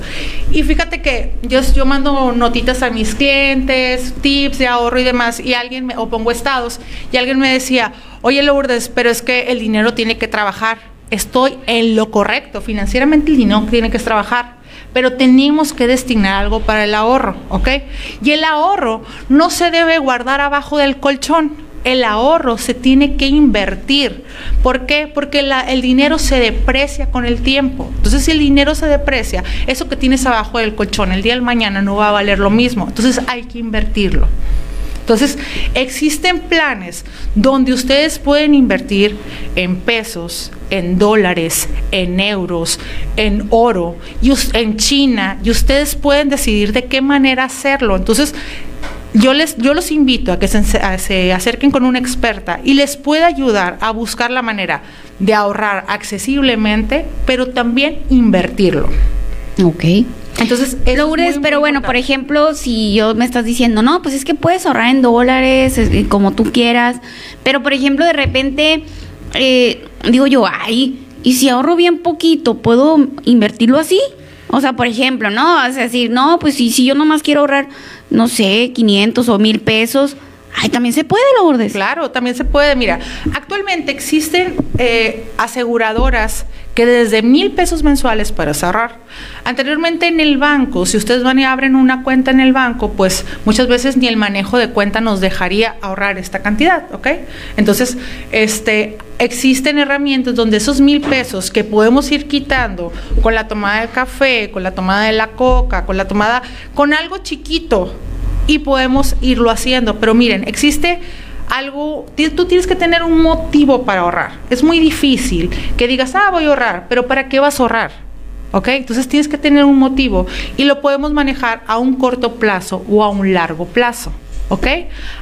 Y fíjate que yo, yo mando notitas a mis clientes, tips de ahorro y demás, y alguien me, o pongo estados, y alguien me decía, oye Lourdes, pero es que el dinero tiene que trabajar. Estoy en lo correcto. Financieramente el dinero tiene que trabajar pero tenemos que destinar algo para el ahorro, ¿ok? Y el ahorro no se debe guardar abajo del colchón. El ahorro se tiene que invertir. ¿Por qué? Porque el dinero se deprecia con el tiempo. Entonces, si el dinero se deprecia, eso que tienes abajo del colchón el día del mañana no va a valer lo mismo. Entonces, hay que invertirlo. Entonces, existen planes donde ustedes pueden invertir en pesos, en dólares, en euros, en oro, y en China, y ustedes pueden decidir de qué manera hacerlo. Entonces, yo, les, los invito a que se, se, acerquen con una experta y les pueda ayudar a buscar la manera de ahorrar accesiblemente, pero también invertirlo. Ok. Entonces, Lourdes, pero bueno, por ejemplo, si yo me estás diciendo, no, pues es que puedes ahorrar en dólares, como tú quieras, pero por ejemplo, de repente, eh, digo yo, ay, y si ahorro bien poquito, ¿puedo invertirlo así? O sea, por ejemplo, ¿no? A decir, no, pues si, si yo nomás quiero ahorrar, no sé, 500 o 1000 pesos, Ay, también se puede, Lourdes. Claro, también se puede. Mira, actualmente existen eh, aseguradoras que desde mil pesos mensuales para cerrar. Anteriormente en el banco, si ustedes van y abren una cuenta en el banco, pues muchas veces ni el manejo de cuenta nos dejaría ahorrar esta cantidad, ¿ok? Entonces, este, existen herramientas donde esos mil pesos que podemos ir quitando con la tomada del café, con la tomada de la coca, con la tomada, con algo chiquito, y podemos irlo haciendo. Pero miren, existe algo, tú tienes que tener un motivo para ahorrar. Es muy difícil que digas, ah, voy a ahorrar, pero ¿para qué vas a ahorrar? ¿Ok? Entonces tienes que tener un motivo y lo podemos manejar a un corto plazo o a un largo plazo. ¿Ok?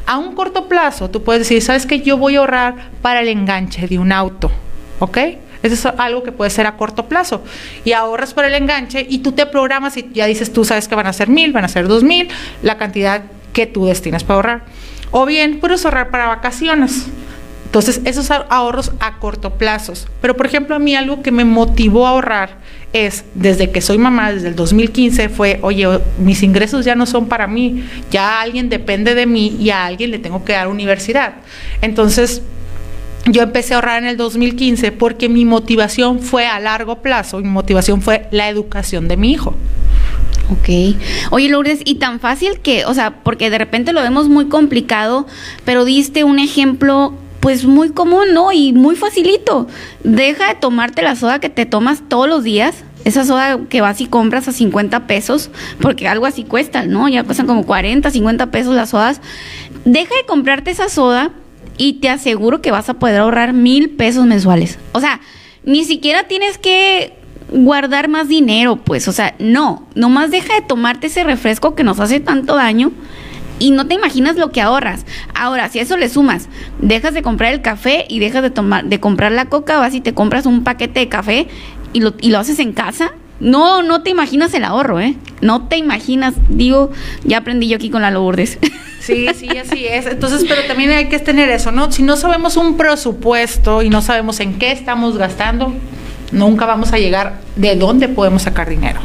A un corto plazo tú puedes decir, ¿sabes que Yo voy a ahorrar para el enganche de un auto. ¿Ok? Eso es algo que puede ser a corto plazo. Y ahorras para el enganche y tú te programas y ya dices, tú sabes que van a ser mil, van a ser dos mil, la cantidad que tú destinas para ahorrar. O bien puedes ahorrar para vacaciones. Entonces, esos ahorros a corto plazo. Pero, por ejemplo, a mí algo que me motivó a ahorrar es, desde que soy mamá, desde el 2015, fue, oye, mis ingresos ya no son para mí, ya alguien depende de mí y a alguien le tengo que dar universidad. Entonces, yo empecé a ahorrar en el 2015 porque mi motivación fue a largo plazo, mi motivación fue la educación de mi hijo. Ok. Oye, Lourdes, y tan fácil que, o sea, porque de repente lo vemos muy complicado, pero diste un ejemplo pues muy común, ¿no? Y muy facilito. Deja de tomarte la soda que te tomas todos los días. Esa soda que vas y compras a 50 pesos, porque algo así cuesta, ¿no? Ya cuestan como 40, 50 pesos las sodas. Deja de comprarte esa soda y te aseguro que vas a poder ahorrar mil pesos mensuales. O sea, ni siquiera tienes que guardar más dinero, pues, o sea, no, nomás deja de tomarte ese refresco que nos hace tanto daño y no te imaginas lo que ahorras. Ahora, si a eso le sumas, dejas de comprar el café y dejas de tomar, de comprar la coca, vas y te compras un paquete de café y lo, y lo haces en casa. No, no te imaginas el ahorro, ¿eh? No te imaginas, digo, ya aprendí yo aquí con la Lourdes. Sí, sí, así es. Entonces, pero también hay que tener eso, ¿no? Si no sabemos un presupuesto y no sabemos en qué estamos gastando, nunca vamos a llegar de dónde podemos sacar dinero.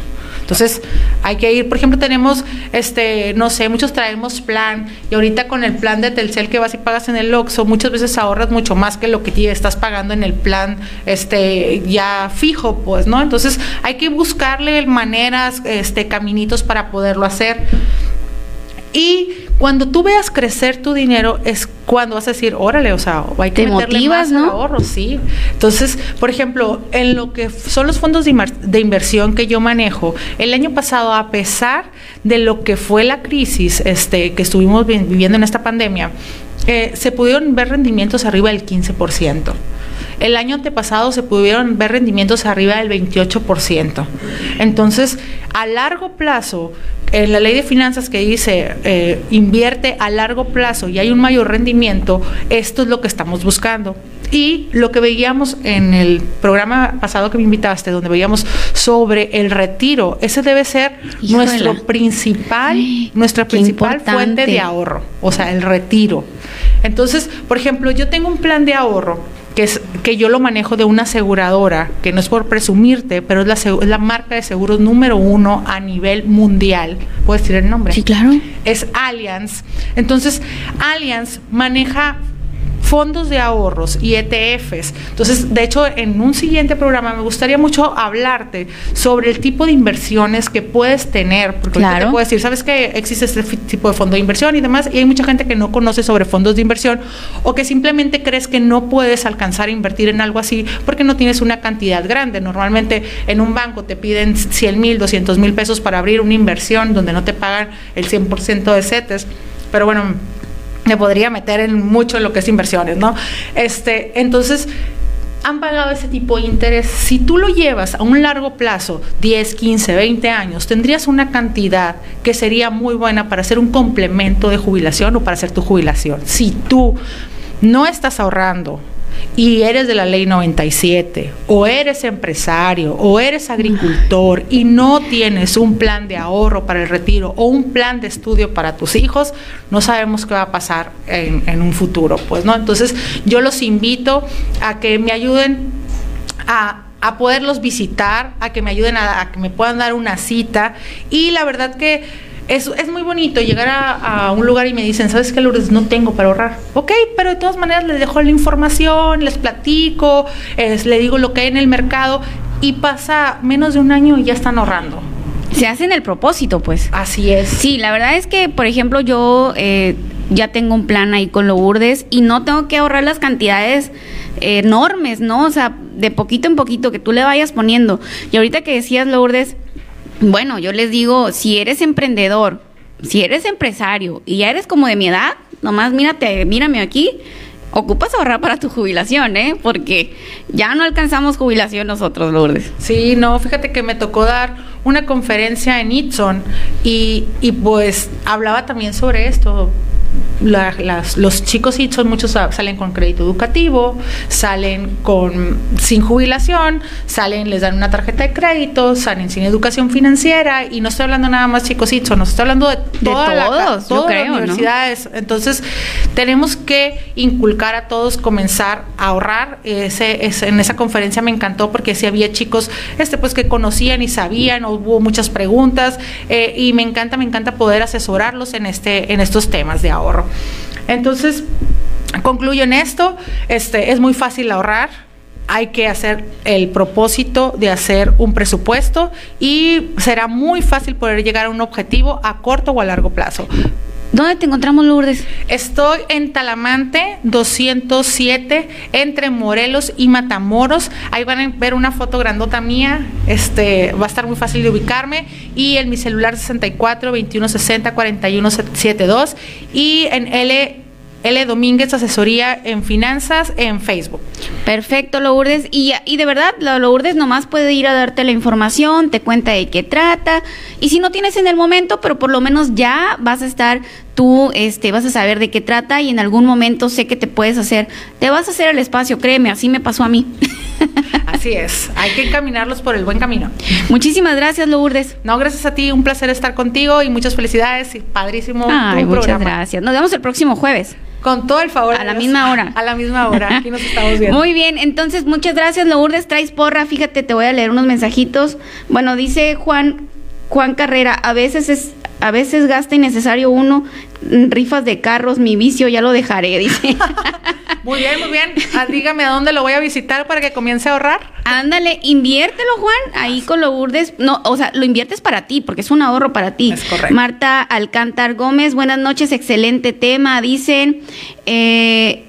Entonces, hay que ir, por ejemplo, tenemos, este, no sé, muchos traemos plan y ahorita con el plan de Telcel que vas y pagas en el Oxxo, muchas veces ahorras mucho más que lo que estás pagando en el plan este ya fijo, pues, ¿no? Entonces, hay que buscarle maneras, este caminitos para poderlo hacer. Y cuando tú veas crecer tu dinero es cuando vas a decir, órale, o sea, hay que Te meterle motivas, más ¿no? ahorro, sí. Entonces, por ejemplo, en lo que son los fondos de, de, inversión que yo manejo, el año pasado, a pesar de lo que fue la crisis este, que estuvimos viviendo en esta pandemia, eh, se pudieron ver rendimientos arriba del 15%. El año antepasado se pudieron ver rendimientos arriba del 28%. Entonces, a largo plazo, en la ley de finanzas que dice eh, invierte a largo plazo y hay un mayor rendimiento, esto es lo que estamos buscando. Y lo que veíamos en el programa pasado que me invitaste, donde veíamos sobre el retiro, ese debe ser nuestro principal, Ay, nuestra principal fuente de ahorro, o sea, el retiro. Entonces, por ejemplo, yo tengo un plan de ahorro que es que yo lo manejo de una aseguradora, que no es por presumirte, pero es la, es la marca de seguros número uno a nivel mundial. ¿Puedes decir el nombre? Sí, claro. es Allianz. Entonces, Allianz maneja fondos de ahorros y ETFs. Entonces, de hecho, en un siguiente programa me gustaría mucho hablarte sobre el tipo de inversiones que puedes tener, porque Claro. te puedo decir, ¿sabes que existe este tipo de fondo de inversión y demás? Y hay mucha gente que no conoce sobre fondos de inversión o que simplemente crees que no puedes alcanzar a invertir en algo así porque no tienes una cantidad grande. Normalmente en un banco te piden 100 mil, 200 mil pesos para abrir una inversión donde no te pagan el 100% de CETES. Pero bueno, me podría meter en mucho lo que es inversiones, ¿no? Este, entonces, han pagado ese tipo de interés. Si tú lo llevas a un largo plazo, 10, 15, 20 años, tendrías una cantidad que sería muy buena para hacer un complemento de jubilación o para hacer tu jubilación. Si tú no estás ahorrando y eres de la ley 97, o eres empresario, o eres agricultor y no tienes un plan de ahorro para el retiro o un plan de estudio para tus hijos, no sabemos qué va a pasar en, un futuro, pues, ¿no? Entonces, yo los invito a que me ayuden a, a poderlos visitar, a que me ayuden a que me puedan dar una cita. Y la verdad que es, es muy bonito llegar a, a un lugar y me dicen, ¿sabes qué, Lourdes? No tengo para ahorrar. Ok, pero de todas maneras les dejo la información, les platico, es- le digo lo que hay en el mercado y pasa menos de un año y ya están ahorrando. Se hacen el propósito, pues. Así es. Sí, la verdad es que, por ejemplo, yo eh, ya tengo un plan ahí con Lourdes y no tengo que ahorrar las cantidades enormes, ¿no? O sea, de poquito en poquito que tú le vayas poniendo. Y ahorita que decías, Lourdes, bueno, yo les digo, si eres emprendedor, si eres empresario y ya eres como de mi edad, nomás mírate, mírame aquí, ocupas ahorrar para tu jubilación, ¿eh? Porque ya no alcanzamos jubilación nosotros, Lourdes. Sí, no, fíjate que me tocó dar una conferencia en Itson y, y pues hablaba también sobre esto, la, las, los chicos y son muchos salen con crédito educativo, salen con sin jubilación, salen, les dan una tarjeta de crédito, salen sin educación financiera y no estoy hablando nada más chicos y no estoy hablando de, toda de todos, la, todas las universidades. Entonces, tenemos que inculcar a todos, comenzar a ahorrar. Ese, ese, en esa conferencia me encantó porque sí había chicos este pues que conocían y sabían, hubo muchas preguntas eh, y me encanta, me encanta poder asesorarlos en este en estos temas de ahorro. Entonces, concluyo en esto, este, es muy fácil ahorrar, hay que hacer el propósito de hacer un presupuesto y será muy fácil poder llegar a un objetivo a corto o a largo plazo. ¿Dónde te encontramos, Lourdes? Estoy en Talamante 207, entre Morelos y Matamoros. Ahí van a ver una foto grandota mía. Este, va a estar muy fácil de ubicarme. Y en mi celular 64 2160 4172. Y en L L. Domínguez, asesoría en finanzas en Facebook. Perfecto, Lourdes. Y, y de verdad, la Lourdes nomás puede ir a darte la información, te cuenta de qué trata. Y si no tienes en el momento, pero por lo menos ya vas a estar tú este, vas a saber de qué trata y en algún momento sé que te puedes hacer, te vas a hacer el espacio, créeme, así me pasó a mí. Así es, hay que encaminarlos por el buen camino. Muchísimas gracias, Lourdes. No, gracias a ti, un placer estar contigo y muchas felicidades, y padrísimo. Ay, muchas programa. gracias. Nos vemos el próximo jueves. Con todo el favor. A la misma hora. A la misma hora. Aquí nos estamos viendo. Muy bien, entonces muchas gracias, Lourdes. Traes porra. Fíjate, te voy a leer unos mensajitos. Bueno, dice Juan Juan Carrera, a veces es a veces gasta innecesario uno rifas de carros, mi vicio ya lo dejaré, dice. muy bien, muy bien. Ah, dígame a dónde lo voy a visitar para que comience a ahorrar. Ándale, inviértelo, Juan, ahí con lo burdes. No, o sea, lo inviertes para ti, porque es un ahorro para ti. Es correcto. Marta Alcántar Gómez, buenas noches, excelente tema, dicen. Eh,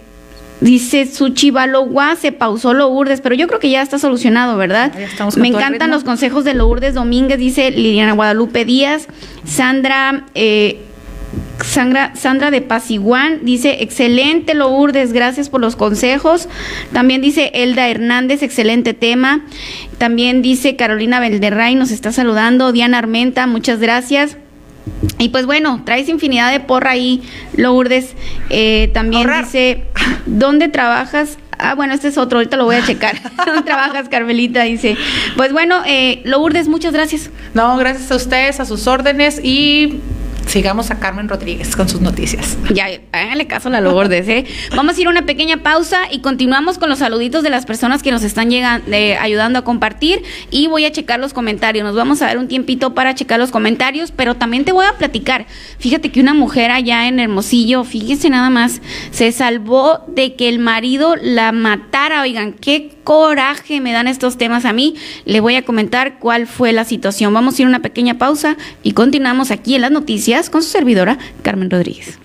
Dice Suchivalowa, se pausó Lourdes, pero yo creo que ya está solucionado, ¿verdad? Me encantan los consejos de Lourdes Domínguez, dice Liliana Guadalupe Díaz. Sandra, eh, Sandra, Sandra de Pasiguán dice, excelente Lourdes, gracias por los consejos. También dice Elda Hernández, excelente tema. También dice Carolina Belderray, nos está saludando. Diana Armenta, muchas gracias. Y pues bueno, traes infinidad de porra ahí, Lourdes. Eh, también Ahorrar. dice, ¿dónde trabajas? Ah, bueno, este es otro, ahorita lo voy a checar. ¿Dónde trabajas, Carmelita? Dice. Pues bueno, eh, Lourdes, muchas gracias. No, gracias a ustedes, a sus órdenes y sigamos a Carmen Rodríguez con sus noticias. Ya, háganle caso a la Lourdes, ¿eh? Vamos a ir a una pequeña pausa y continuamos con los saluditos de las personas que nos están eh, ayudando a compartir y voy a checar los comentarios. Nos vamos a dar un tiempito para checar los comentarios, pero también te voy a platicar. Fíjate que una mujer allá en Hermosillo, fíjense nada más, se salvó de que el marido la matara. Oigan, qué coraje me dan estos temas a mí. Le voy a comentar cuál fue la situación. Vamos a ir a una pequeña pausa y continuamos aquí en las noticias con su servidora Carmen Rodríguez.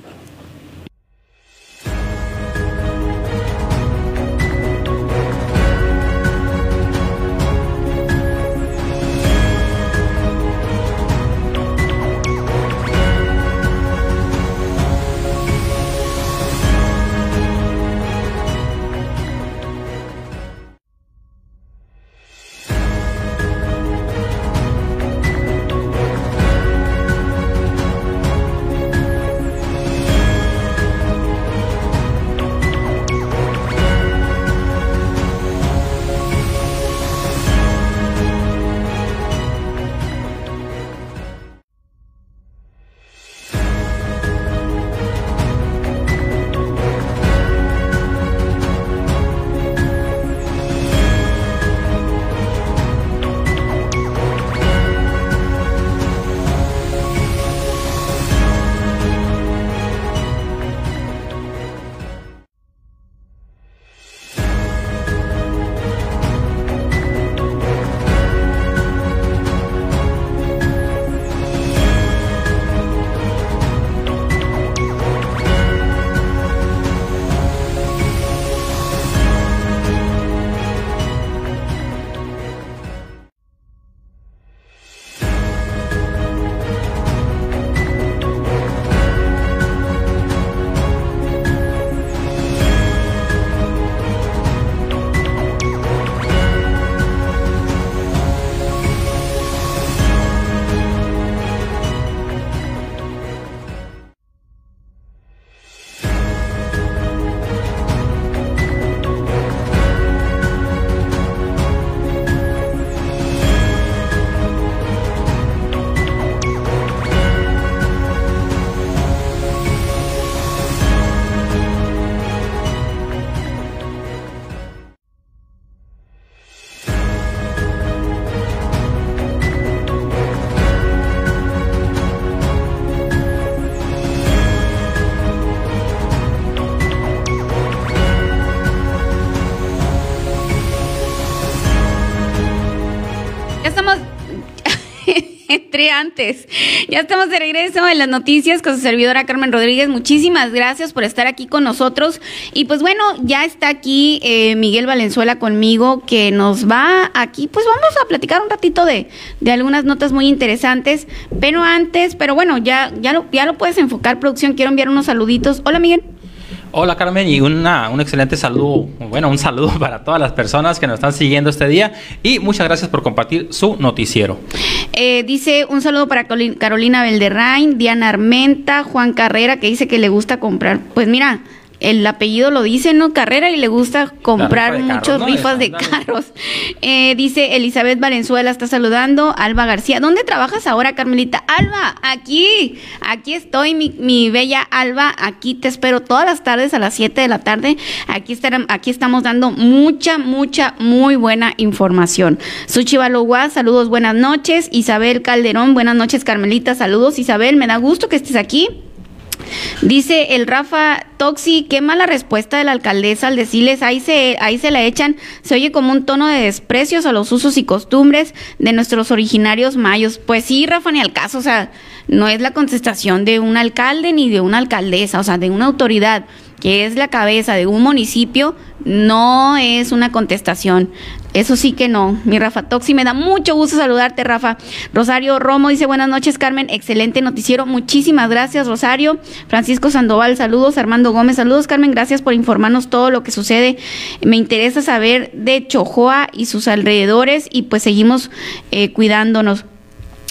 Antes. Ya estamos de regreso en las noticias con su servidora Carmen Rodríguez. Muchísimas gracias por estar aquí con nosotros. Y pues bueno, ya está aquí eh, Miguel Valenzuela conmigo, que nos va aquí, pues vamos a platicar un ratito de, de algunas notas muy interesantes. Pero antes, pero bueno, ya, ya, lo, ya lo puedes enfocar, producción. Quiero enviar unos saluditos. Hola, Miguel. Hola Carmen y una, un excelente saludo, bueno, un saludo para todas las personas que nos están siguiendo este día y muchas gracias por compartir su noticiero. Eh, dice un saludo para Carolina Belderrain, Diana Armenta, Juan Carrera que dice que le gusta comprar. Pues mira, el apellido lo dice, ¿no? Carrera y le gusta comprar muchos rifas de carros. Eh, dice Elizabeth Valenzuela, está saludando. Alba García, ¿dónde trabajas ahora, Carmelita? Alba, aquí, aquí estoy, mi, bella Alba, aquí te espero todas las tardes a las 7 de la tarde. Aquí, estarán, aquí estamos dando mucha, mucha, muy buena información. Suchi Balogua, saludos, buenas noches. Isabel Calderón, buenas noches, Carmelita, saludos. Isabel, me da gusto que estés aquí. Dice el Rafa Toxi, qué mala respuesta de la alcaldesa al decirles, ahí se, ahí se la echan, se oye como un tono de desprecios a los usos y costumbres de nuestros originarios mayos. Pues sí, Rafa, ni al caso, o sea, no es la contestación de un alcalde ni de una alcaldesa, o sea, de una autoridad que es la cabeza de un municipio, no es una contestación. Eso sí que no, mi Rafa Toxi, me da mucho gusto saludarte, Rafa. Rosario Romo dice buenas noches, Carmen, excelente noticiero, muchísimas gracias, Rosario. Francisco Sandoval, saludos. Armando Gómez, saludos, Carmen, gracias por informarnos todo lo que sucede. Me interesa saber de Chojoa y sus alrededores y pues seguimos eh, cuidándonos.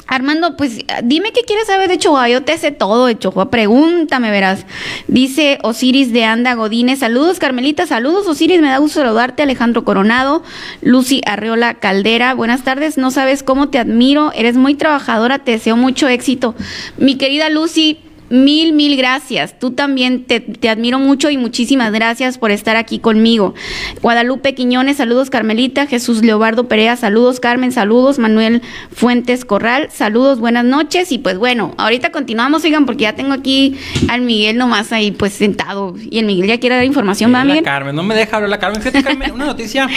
Armando, pues dime qué quieres saber de Chihuahua. Yo te sé todo de Chihuahua. Pregúntame, verás. Dice Osiris de Anda Godínez. Saludos, Carmelita. Saludos, Osiris. Me da gusto saludarte. Alejandro Coronado. Lucy Arreola Caldera. Buenas tardes. No sabes cómo te admiro. Eres muy trabajadora. Te deseo mucho éxito. Mi querida Lucy, Mil, mil gracias. Tú también te, admiro mucho y muchísimas gracias por estar aquí conmigo. Guadalupe Quiñones, saludos Carmelita. Jesús Leobardo Perea, saludos Carmen, saludos Manuel Fuentes Corral, saludos, buenas noches. Y pues bueno, ahorita continuamos, oigan, porque ya tengo aquí al Miguel nomás ahí pues sentado. Y el Miguel ya quiere dar información, ¿va, Miguel? Carmen, no me deja hablar la Carmen. Fíjate, Carmen, una noticia,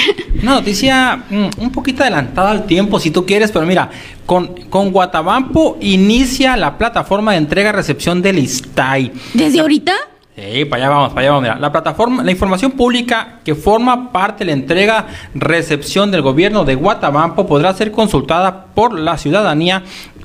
una noticia mm, un poquito adelantada al tiempo, si tú quieres, pero mira, con, con Guatabampo inicia la plataforma de entrega-recepción del ISTAI. ¿Desde ahorita? Sí, para allá vamos, para allá vamos. Mira, la plataforma, la información pública que forma parte de la entrega-recepción del gobierno de Guatabampo podrá ser consultada por la ciudadanía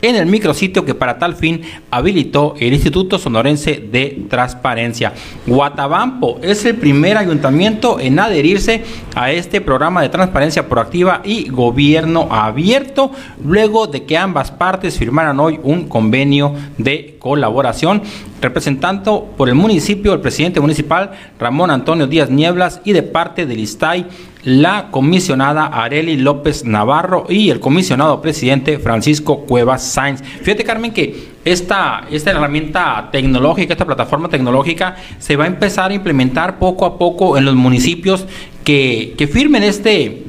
en el micrositio que para tal fin habilitó el Instituto Sonorense de Transparencia. Guatabampo es el primer ayuntamiento en adherirse a este programa de transparencia proactiva y gobierno abierto, luego de que ambas partes firmaran hoy un convenio de colaboración representando por el municipio el presidente municipal Ramón Antonio Díaz Nieblas y de parte del ISTAI la comisionada Areli López Navarro y el comisionado presidente Francisco Cuevas Sainz. Fíjate, Carmen, que esta, esta herramienta tecnológica, esta plataforma tecnológica, se va a empezar a implementar poco a poco en los municipios que, que firmen este,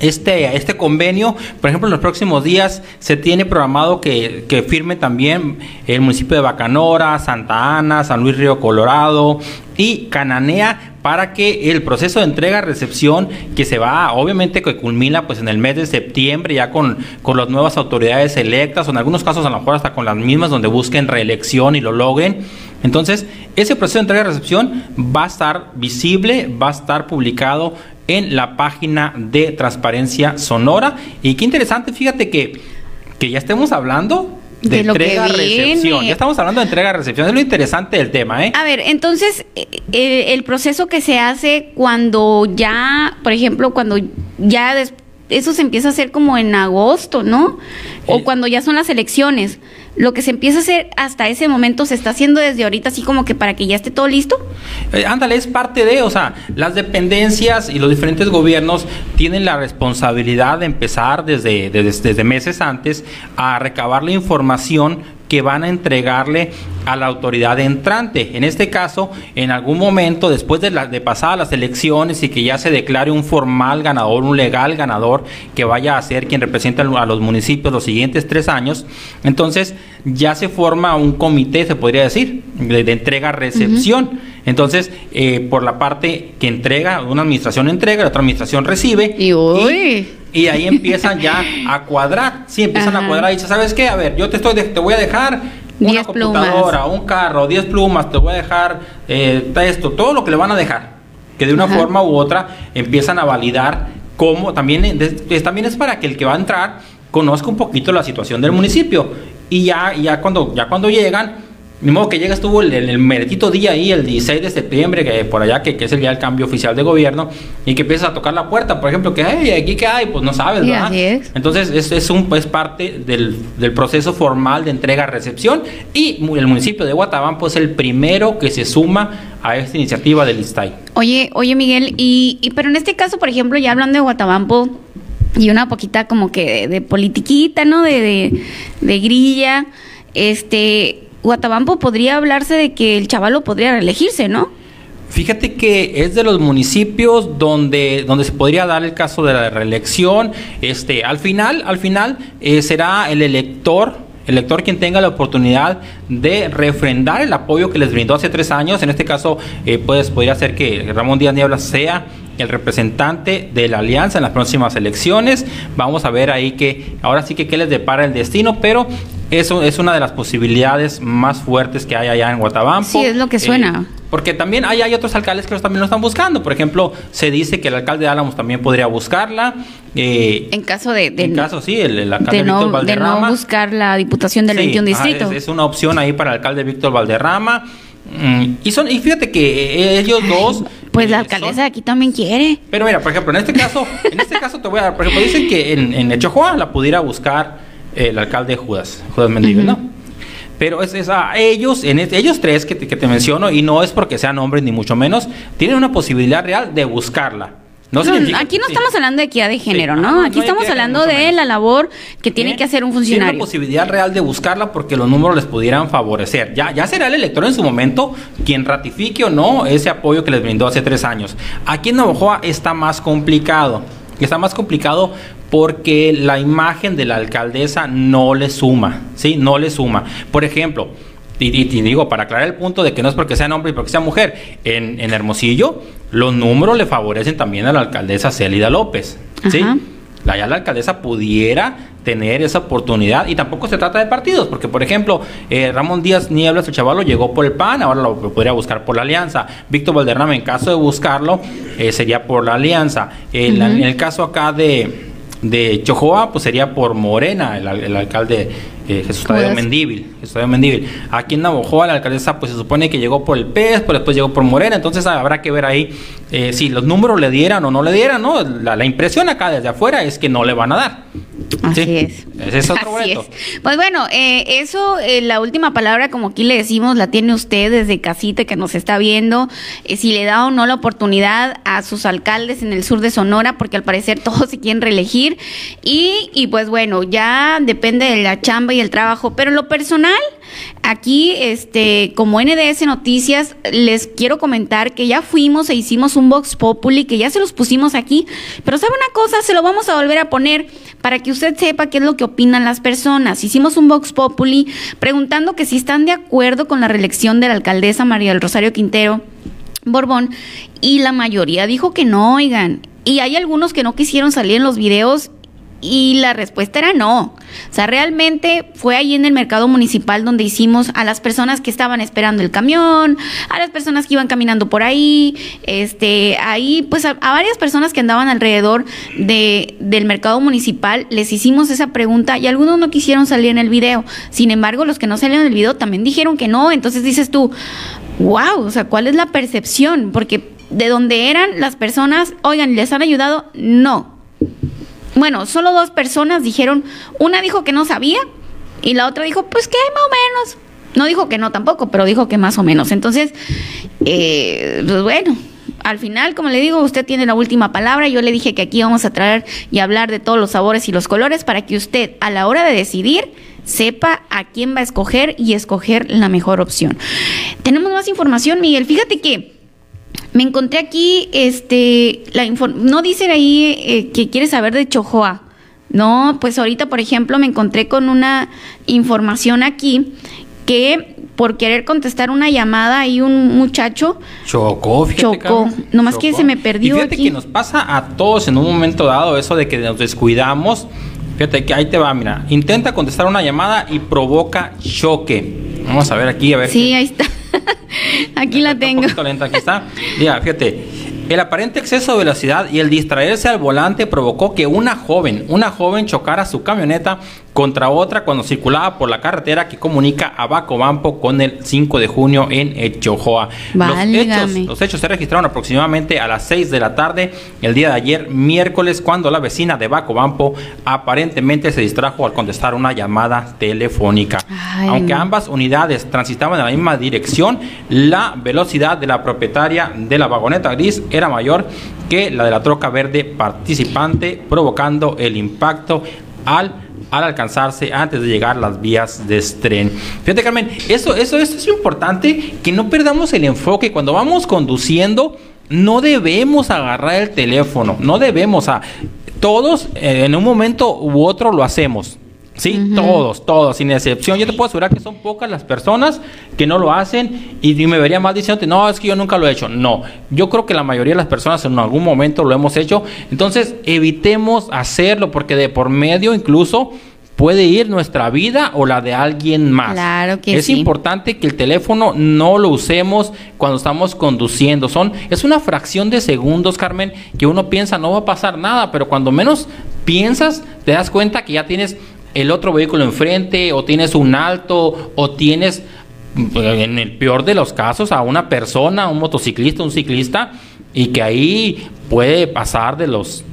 este, este convenio. Por ejemplo, en los próximos días se tiene programado que, que, firme también el municipio de Bacanora, Santa Ana, San Luis Río Colorado y Cananea para que el proceso de entrega-recepción que se va, obviamente que culmina pues en el mes de septiembre ya con, con las nuevas autoridades electas o en algunos casos a lo mejor hasta con las mismas donde busquen reelección y lo logren. Entonces, ese proceso de entrega-recepción va a estar visible, va a estar publicado en la página de Transparencia Sonora. Y qué interesante, fíjate que, que ya estemos hablando de, entrega recepción. Ya estamos hablando de entrega recepción, es lo interesante del tema, ¿eh? A ver, entonces eh, eh, el proceso que se hace cuando ya, por ejemplo, cuando ya eso se empieza a hacer como en agosto, ¿no? O cuando ya son las elecciones lo que se empieza a hacer hasta ese momento se está haciendo desde ahorita, así como que para que ya esté todo listo? Eh, ándale, es parte de, o sea, las dependencias y los diferentes gobiernos tienen la responsabilidad de empezar desde, desde, desde meses antes a recabar la información que van a entregarle a la autoridad entrante. En este caso, en algún momento, después de, la, las elecciones y que ya se declare un formal ganador, un legal ganador, que vaya a ser quien represente a los municipios los siguientes tres años, entonces ya se forma un comité, se podría decir, de, entrega-recepción. Entonces, eh, por la parte que entrega, una administración entrega, la otra administración recibe. Y, uy. y, ahí empiezan ya a cuadrar. Sí, empiezan a cuadrar y dice, ¿sabes qué? A ver, yo te, estoy te voy a dejar una computadora, un carro, 10 plumas, te voy a dejar eh, esto, todo lo que le van a dejar. Que de una forma u otra empiezan a validar cómo, también, también es para que el que va a entrar conozca un poquito la situación del municipio. Y ya, ya, cuando, ya cuando llegan, ni modo que llega estuvo el, el, meretito día ahí, el 16 de septiembre, que por allá, que, que, es el día del cambio oficial de gobierno, y que empiezas a tocar la puerta, por ejemplo, que, hey, aquí qué hay, pues no sabes, ¿verdad? Entonces, es, es, un, es parte del, del proceso formal de entrega-recepción, y el municipio de Guatabampo es el primero que se suma a esta iniciativa del ISTAI. Oye, oye, Miguel, y, y pero en este caso, por ejemplo, ya hablando de Guatabampo, y una poquita como que de, politiquita, ¿no? De, de, grilla, este Guatabampo podría hablarse de que el chavalo podría reelegirse, ¿no? Fíjate que es de los municipios donde, donde se podría dar el caso de la reelección. Este, al final, al final eh, será el elector el elector quien tenga la oportunidad de refrendar el apoyo que les brindó hace tres años. En este caso, eh, pues podría ser que Ramón Díaz Niebla sea el representante de la alianza en las próximas elecciones. Vamos a ver ahí que ahora sí que qué les depara el destino, pero eso es una de las posibilidades más fuertes que hay allá en Guatabampo. Sí, es lo que suena. Eh, porque también hay, hay otros alcaldes que también lo están buscando. Por ejemplo, se dice que el alcalde de Álamos también podría buscarla. Eh, en caso de, En caso, sí, el, alcalde de no, Víctor Valderrama. De no buscar la diputación del 21 distrito. es, una opción ahí para el alcalde Víctor Valderrama. Mm, y, son, y fíjate que eh, ellos dos... Pues la alcaldesa de aquí también quiere. Pero mira, por ejemplo, en este caso, en este caso te voy a dar, por ejemplo, dicen que en, en Echojoa la pudiera buscar el alcalde Judas, Judas Mendigo, ¿no? Pero es, a ellos, en ellos tres que te, menciono, y no es porque sean hombres ni mucho menos, tienen una posibilidad real de buscarla. No, aquí no estamos hablando de equidad de género, ¿no? Aquí estamos hablando de la labor que tiene que hacer un funcionario. Tiene una posibilidad real de buscarla porque los números les pudieran favorecer. Ya, ya será el elector en su momento quien ratifique o no ese apoyo que les brindó hace tres años. Aquí en Navajoa está más complicado. Está más complicado porque la imagen de la alcaldesa no le suma, ¿sí? No le suma. Por ejemplo, y, digo, para aclarar el punto de que no es porque sea hombre y porque sea mujer, en, Hermosillo los números le favorecen también a la alcaldesa Célida López, ¿sí? La, ya la alcaldesa pudiera tener esa oportunidad y tampoco se trata de partidos, porque por ejemplo, eh, Ramón Díaz Nieblas, el chavalo, llegó por el PAN, ahora lo, podría buscar por la alianza. Víctor Valderrama, en caso de buscarlo, eh, sería por la alianza. en el caso acá de de Chojoa, pues sería por Morena, el, alcalde eh, Jesús Tadeo Mendíbil, Mendíbil. Aquí en Navojoa la alcaldesa pues se supone que llegó por el PES, pero después llegó por Morena, entonces habrá que ver ahí eh, si los números le dieran o no le dieran, ¿no? La, impresión acá desde afuera es que no le van a dar. Así es. Ese es otro Así Pues bueno, eh, eso, eh, la última palabra, como aquí le decimos, la tiene usted desde casita que nos está viendo. Eh, si le da o no la oportunidad a sus alcaldes en el sur de Sonora, porque al parecer todos se quieren reelegir. Y, y pues bueno, ya depende de la chamba y el trabajo. Pero en lo personal, Aquí, este, como NDS Noticias, les quiero comentar que ya fuimos e hicimos un Vox Populi, que ya se los pusimos aquí, pero sabe una cosa, se lo vamos a volver a poner para que usted sepa qué es lo que opinan las personas. Hicimos un Vox Populi preguntando que si están de acuerdo con la reelección de la alcaldesa María del Rosario Quintero Borbón, y la mayoría dijo que no, oigan. Y hay algunos que no quisieron salir en los videos y la respuesta era no. O sea, realmente fue ahí en el mercado municipal donde hicimos a las personas que estaban esperando el camión, a las personas que iban caminando por ahí, este, ahí, pues a, varias personas que andaban alrededor de, del mercado municipal, les hicimos esa pregunta y algunos no quisieron salir en el video. Sin embargo, los que no salieron en el video también dijeron que no. Entonces dices tú, wow, o sea, ¿cuál es la percepción? Porque de donde eran las personas, oigan, ¿les han ayudado? No bueno, solo dos personas dijeron, una dijo que no sabía y la otra dijo, pues que más o menos. No dijo que no tampoco, pero dijo que más o menos. Entonces, eh, pues bueno, al final, como le digo, usted tiene la última palabra. Yo le dije que aquí vamos a traer y hablar de todos los sabores y los colores para que usted, a la hora de decidir, sepa a quién va a escoger y escoger la mejor opción. Tenemos más información, Miguel. Fíjate que me encontré aquí, este, la no dicen ahí eh, que quiere saber de Chojoa. No, pues ahorita, por ejemplo, me encontré con una información aquí que por querer contestar una llamada ahí un muchacho chocó, fíjate, chocó, nomás que se me perdió. Y fíjate que nos pasa a todos en un momento dado eso de que nos descuidamos. Fíjate que ahí te va, mira, intenta contestar una llamada y provoca choque. Vamos a ver aquí, a ver. Sí, ahí está. aquí la tengo. Un lenta, aquí está. Mira, fíjate. El aparente exceso de velocidad y el distraerse al volante provocó que una joven, una joven chocara su camioneta contra otra cuando circulaba por la carretera que comunica a Bacobampo con el 5 de junio en Echojoa. Los hechos, los hechos, se registraron aproximadamente a las 6 de la tarde el día de ayer, miércoles, cuando la vecina de Bacobampo aparentemente se distrajo al contestar una llamada telefónica. Aunque ambas unidades transitaban en la misma dirección, la velocidad de la propietaria de la vagoneta gris era mayor que la de la troca verde participante, provocando el impacto al al alcanzarse antes de llegar las vías de tren. Fíjate, Carmen, eso, eso, eso es importante, que no perdamos el enfoque. Cuando vamos conduciendo, no debemos agarrar el teléfono, no debemos, a todos eh, en un momento u otro lo hacemos. Sí, todos, todos, sin excepción. Yo te puedo asegurar que son pocas las personas que no lo hacen y, me vería mal diciéndote, no, es que yo nunca lo he hecho. No, yo creo que la mayoría de las personas en algún momento lo hemos hecho. Entonces, evitemos hacerlo porque de por medio incluso puede ir nuestra vida o la de alguien más. Claro que es sí. Es importante que el teléfono no lo usemos cuando estamos conduciendo. Son, es una fracción de segundos, Carmen, que uno piensa no va a pasar nada, pero cuando menos piensas, te das cuenta que ya tienes el otro vehículo enfrente o tienes un alto o tienes en el peor de los casos a una persona, un motociclista, un ciclista y que ahí puede pasar de los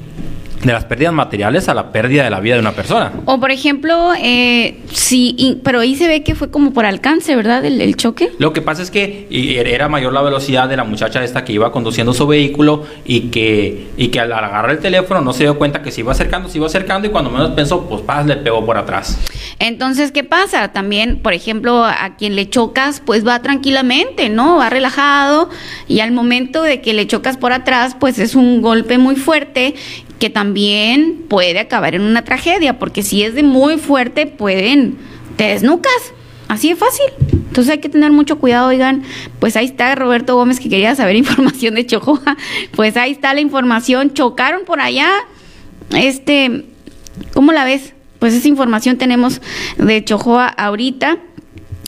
de las pérdidas materiales a la pérdida de la vida de una persona. O por ejemplo, eh, sí, pero ahí se ve que fue como por alcance, ¿verdad? El, choque. Lo que pasa es que era mayor la velocidad de la muchacha esta que iba conduciendo su vehículo y que, y que al agarrar el teléfono no se dio cuenta que se iba acercando, se iba acercando y cuando menos pensó, pues paz, le pegó por atrás. Entonces, ¿qué pasa? También, por ejemplo, a quien le chocas, pues va tranquilamente, ¿no? Va relajado y al momento de que le chocas por atrás, pues es un golpe muy fuerte que también puede acabar en una tragedia, porque si es de muy fuerte, pueden, te desnucas, así de fácil. Entonces hay que tener mucho cuidado, oigan, pues ahí está Roberto Gómez que quería saber información de Chojoa, pues ahí está la información, chocaron por allá, este, ¿cómo la ves? Pues esa información tenemos de Chojoa ahorita.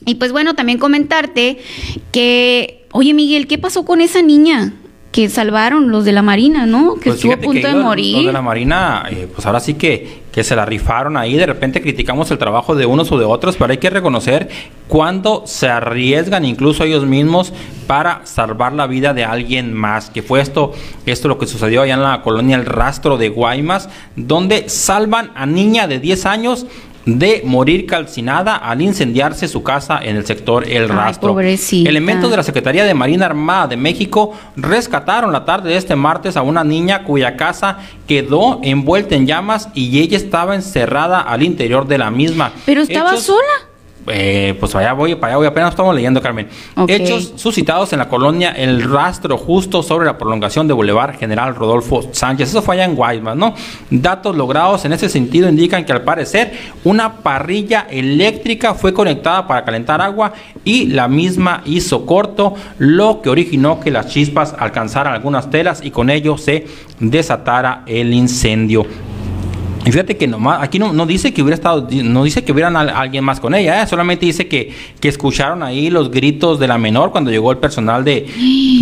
Y pues bueno, también comentarte que, oye Miguel, ¿qué pasó con esa niña? Que salvaron los de la Marina, ¿no? Que pues estuvo a punto de morir. Los de la Marina, eh, pues ahora sí que, que se la rifaron ahí. De repente criticamos el trabajo de unos o de otros, pero hay que reconocer cuando se arriesgan incluso ellos mismos para salvar la vida de alguien más. Que fue esto, esto lo que sucedió allá en la colonia El Rastro de Guaymas, donde salvan a niña de 10 años de morir calcinada al incendiarse su casa en el sector El Rastro. Elementos de la Secretaría de Marina Armada de México rescataron la tarde de este martes a una niña cuya casa quedó envuelta en llamas y ella estaba encerrada al interior de la misma. Pero estaba sola. Eh, pues allá voy, para allá voy, apenas estamos leyendo, Carmen. Hechos suscitados en la colonia El Rastro, justo sobre la prolongación de Boulevard General Rodolfo Sánchez. Eso fue allá en Guaymas, ¿no? Datos logrados en ese sentido indican que al parecer una parrilla eléctrica fue conectada para calentar agua y la misma hizo corto, lo que originó que las chispas alcanzaran algunas telas y con ello se desatara el incendio. Y fíjate que nomás, aquí no, no dice que hubiera estado, no dice que hubieran alguien más con ella, ¿eh? solamente dice que, que escucharon ahí los gritos de la menor cuando llegó el personal de,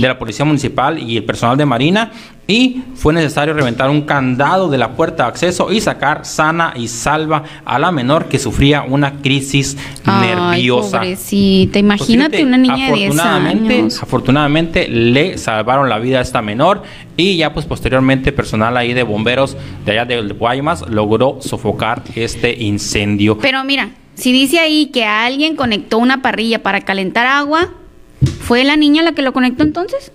de la policía municipal y el personal de Marina y fue necesario reventar un candado de la puerta de acceso y sacar sana y salva a la menor que sufría una crisis Ay, nerviosa. Pobrecita, imagínate pues una niña de 10 años. Afortunadamente le salvaron la vida a esta menor y ya pues posteriormente personal ahí de bomberos de allá de Guaymas logró sofocar este incendio. Pero mira, si dice ahí que alguien conectó una parrilla para calentar agua, ¿fue la niña la que lo conectó entonces?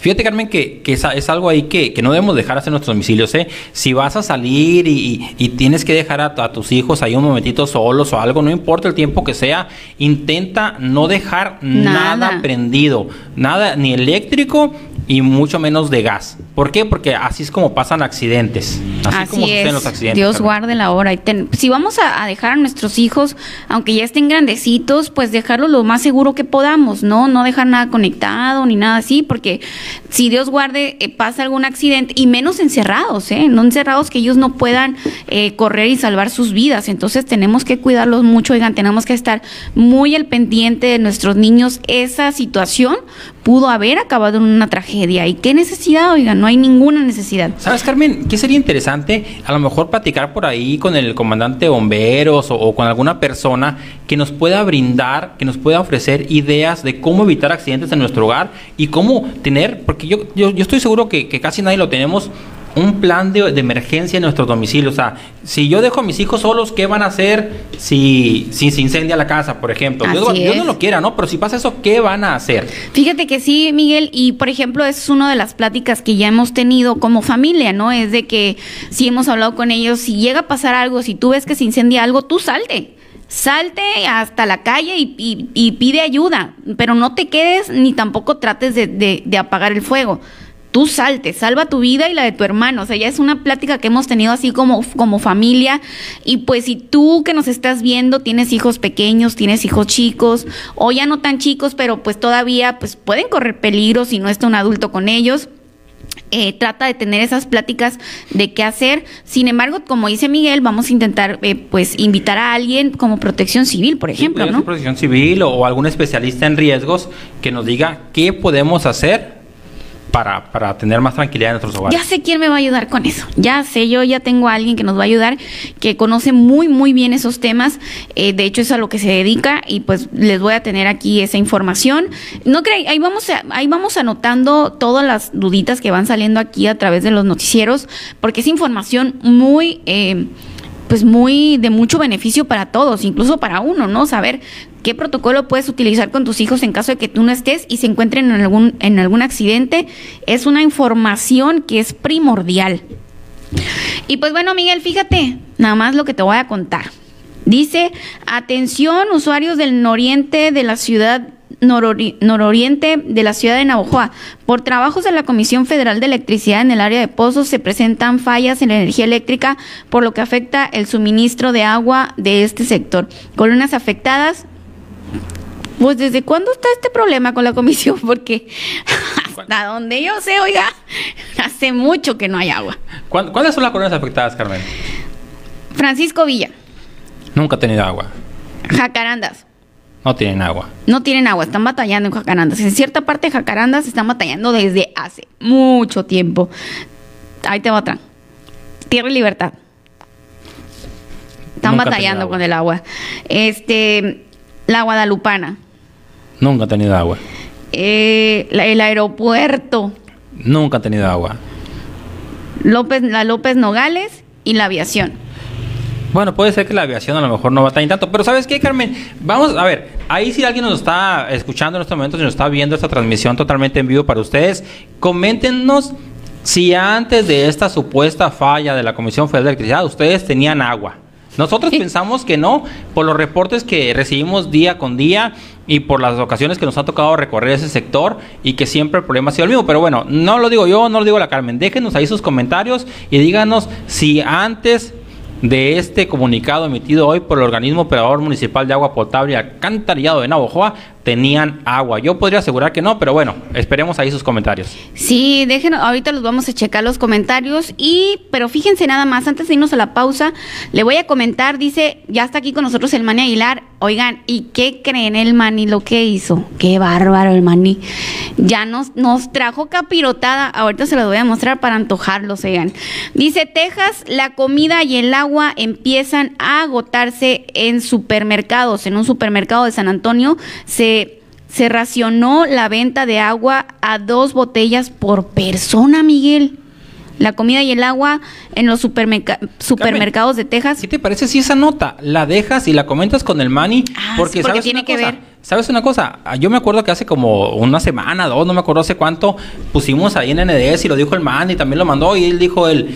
Fíjate, Carmen, que, que es, es, algo ahí que, que, no debemos dejar hacer nuestros domicilios. ¿eh? Si vas a salir y, y tienes que dejar a, a, tus hijos ahí un momentito solos o algo, no importa el tiempo que sea, intenta no dejar nada, nada prendido, nada, ni eléctrico y mucho menos de gas. ¿Por qué? Porque así es como pasan accidentes. Así, así como es. los accidentes. Dios guarde la hora. Y ten, si vamos a, a, dejar a nuestros hijos, aunque ya estén grandecitos, pues dejarlos lo más seguro que podamos, ¿no? No dejar nada conectado ni nada así, porque si Dios guarde, eh, pasa algún accidente, y menos encerrados, ¿eh? No encerrados que ellos no puedan eh, correr y salvar sus vidas. Entonces tenemos que cuidarlos mucho, oigan, tenemos que estar muy al pendiente de nuestros niños. Esa situación pudo haber acabado en una tragedia. ¿Y qué necesidad, oigan? No hay ninguna necesidad. ¿Sabes, Carmen? ¿Qué sería interesante? A lo mejor platicar por ahí con el comandante de bomberos o, con alguna persona que nos pueda brindar, que nos pueda ofrecer ideas de cómo evitar accidentes en nuestro hogar y cómo tener, porque yo, yo, yo estoy seguro que casi nadie lo tenemos, un plan de, de, emergencia en nuestro domicilio. O sea, si yo dejo a mis hijos solos, ¿qué van a hacer si, si se incendia la casa, por ejemplo? Dios, Dios, no lo quiera, ¿no? Pero si pasa eso, ¿qué van a hacer? Fíjate que sí, Miguel, y por ejemplo, es una de las pláticas que ya hemos tenido como familia, ¿no? Es de que si hemos hablado con ellos, si llega a pasar algo, si tú ves que se incendia algo, tú salte salte hasta la calle y, y, y, pide ayuda, pero no te quedes ni tampoco trates de, de, de, apagar el fuego. Tú salte, salva tu vida y la de tu hermano. O sea, ya es una plática que hemos tenido así como, como familia. Y pues si tú que nos estás viendo tienes hijos pequeños, tienes hijos chicos, o ya no tan chicos, pero pues todavía pues pueden correr peligro si no está un adulto con ellos eh, trata de tener esas pláticas de qué hacer. Sin embargo, como dice Miguel, vamos a intentar eh, pues invitar a alguien como protección civil, por ejemplo, sí, ¿no? Protección civil o, o, algún especialista en riesgos que nos diga qué podemos hacer para, para tener más tranquilidad en nuestros hogares. Ya sé quién me va a ayudar con eso. Ya sé, yo ya tengo a alguien que nos va a ayudar, que conoce muy, muy bien esos temas. Eh, de hecho, es a lo que se dedica y pues les voy a tener aquí esa información. No crean, ahí vamos, a, ahí vamos anotando todas las duditas que van saliendo aquí a través de los noticieros, porque es información muy... Eh, pues muy de mucho beneficio para todos, incluso para uno, ¿no? Saber qué protocolo puedes utilizar con tus hijos en caso de que tú no estés y se encuentren en algún, en algún accidente, es una información que es primordial. Y pues bueno, Miguel, fíjate, nada más lo que te voy a contar. Dice, atención usuarios del noriente de la ciudad norori nororiente de la ciudad de Navojoa. Por trabajos de la Comisión Federal de Electricidad en el área de pozos se presentan fallas en la energía eléctrica, por lo que afecta el suministro de agua de este sector. Colonias afectadas. Pues desde cuándo está este problema con la comisión, porque hasta donde yo sé, oiga, hace mucho que no hay agua. ¿Cuáles son las colonias afectadas, Carmen? Francisco Villa. Nunca ha tenido agua. Jacarandas. No tienen agua. No tienen agua, están batallando en Jacarandas. En cierta parte de Jacarandas están batallando desde hace mucho tiempo. Ahí te va otra. Tierra y Libertad. Están Nunca batallando con el agua. Este, la Guadalupana. Nunca ha tenido agua. Eh, la, el aeropuerto. Nunca ha tenido agua. López, la López Nogales y la aviación. Bueno, puede ser que la aviación a lo mejor no batallen tanto, pero ¿sabes qué, Carmen? Vamos a ver, ahí si alguien nos está escuchando en este momento, si nos está viendo esta transmisión totalmente en vivo para ustedes, coméntenos si antes de esta supuesta falla de la Comisión Federal de Electricidad ustedes tenían agua. Nosotros sí. pensamos que no, por los reportes que recibimos día con día y por las ocasiones que nos ha tocado recorrer ese sector y que siempre el problema ha sido el mismo. Pero bueno, no lo digo yo, no lo digo la Carmen. Déjenos ahí sus comentarios y díganos si antes de este comunicado emitido hoy por el organismo operador municipal de agua potable y alcantarillado de Navojoa tenían agua. Yo podría asegurar que no, pero bueno, esperemos ahí sus comentarios. Sí, déjenos, ahorita los vamos a checar los comentarios y, pero fíjense nada más, antes de irnos a la pausa, le voy a comentar, dice, ya está aquí con nosotros el Mani Aguilar, oigan, ¿y qué creen el Mani lo que hizo? Qué bárbaro el Mani. Ya nos, nos trajo capirotada, ahorita se los voy a mostrar para antojarlos, oigan. Dice, Texas, la comida y el agua empiezan a agotarse en supermercados, en un supermercado de San Antonio, se se racionó la venta de agua a dos botellas por persona, Miguel. la comida y el agua en los supermerca- supermercados de Texas. ¿Qué te parece si esa nota la dejas y la comentas con el Manny? Ah, porque sí, porque sabes tiene una que cosa, ver. ¿Sabes una cosa? Ah, Yo me acuerdo que hace como una semana, dos, no me acuerdo hace cuánto, pusimos ahí en NDS y lo dijo el Manny, también lo mandó y él dijo él,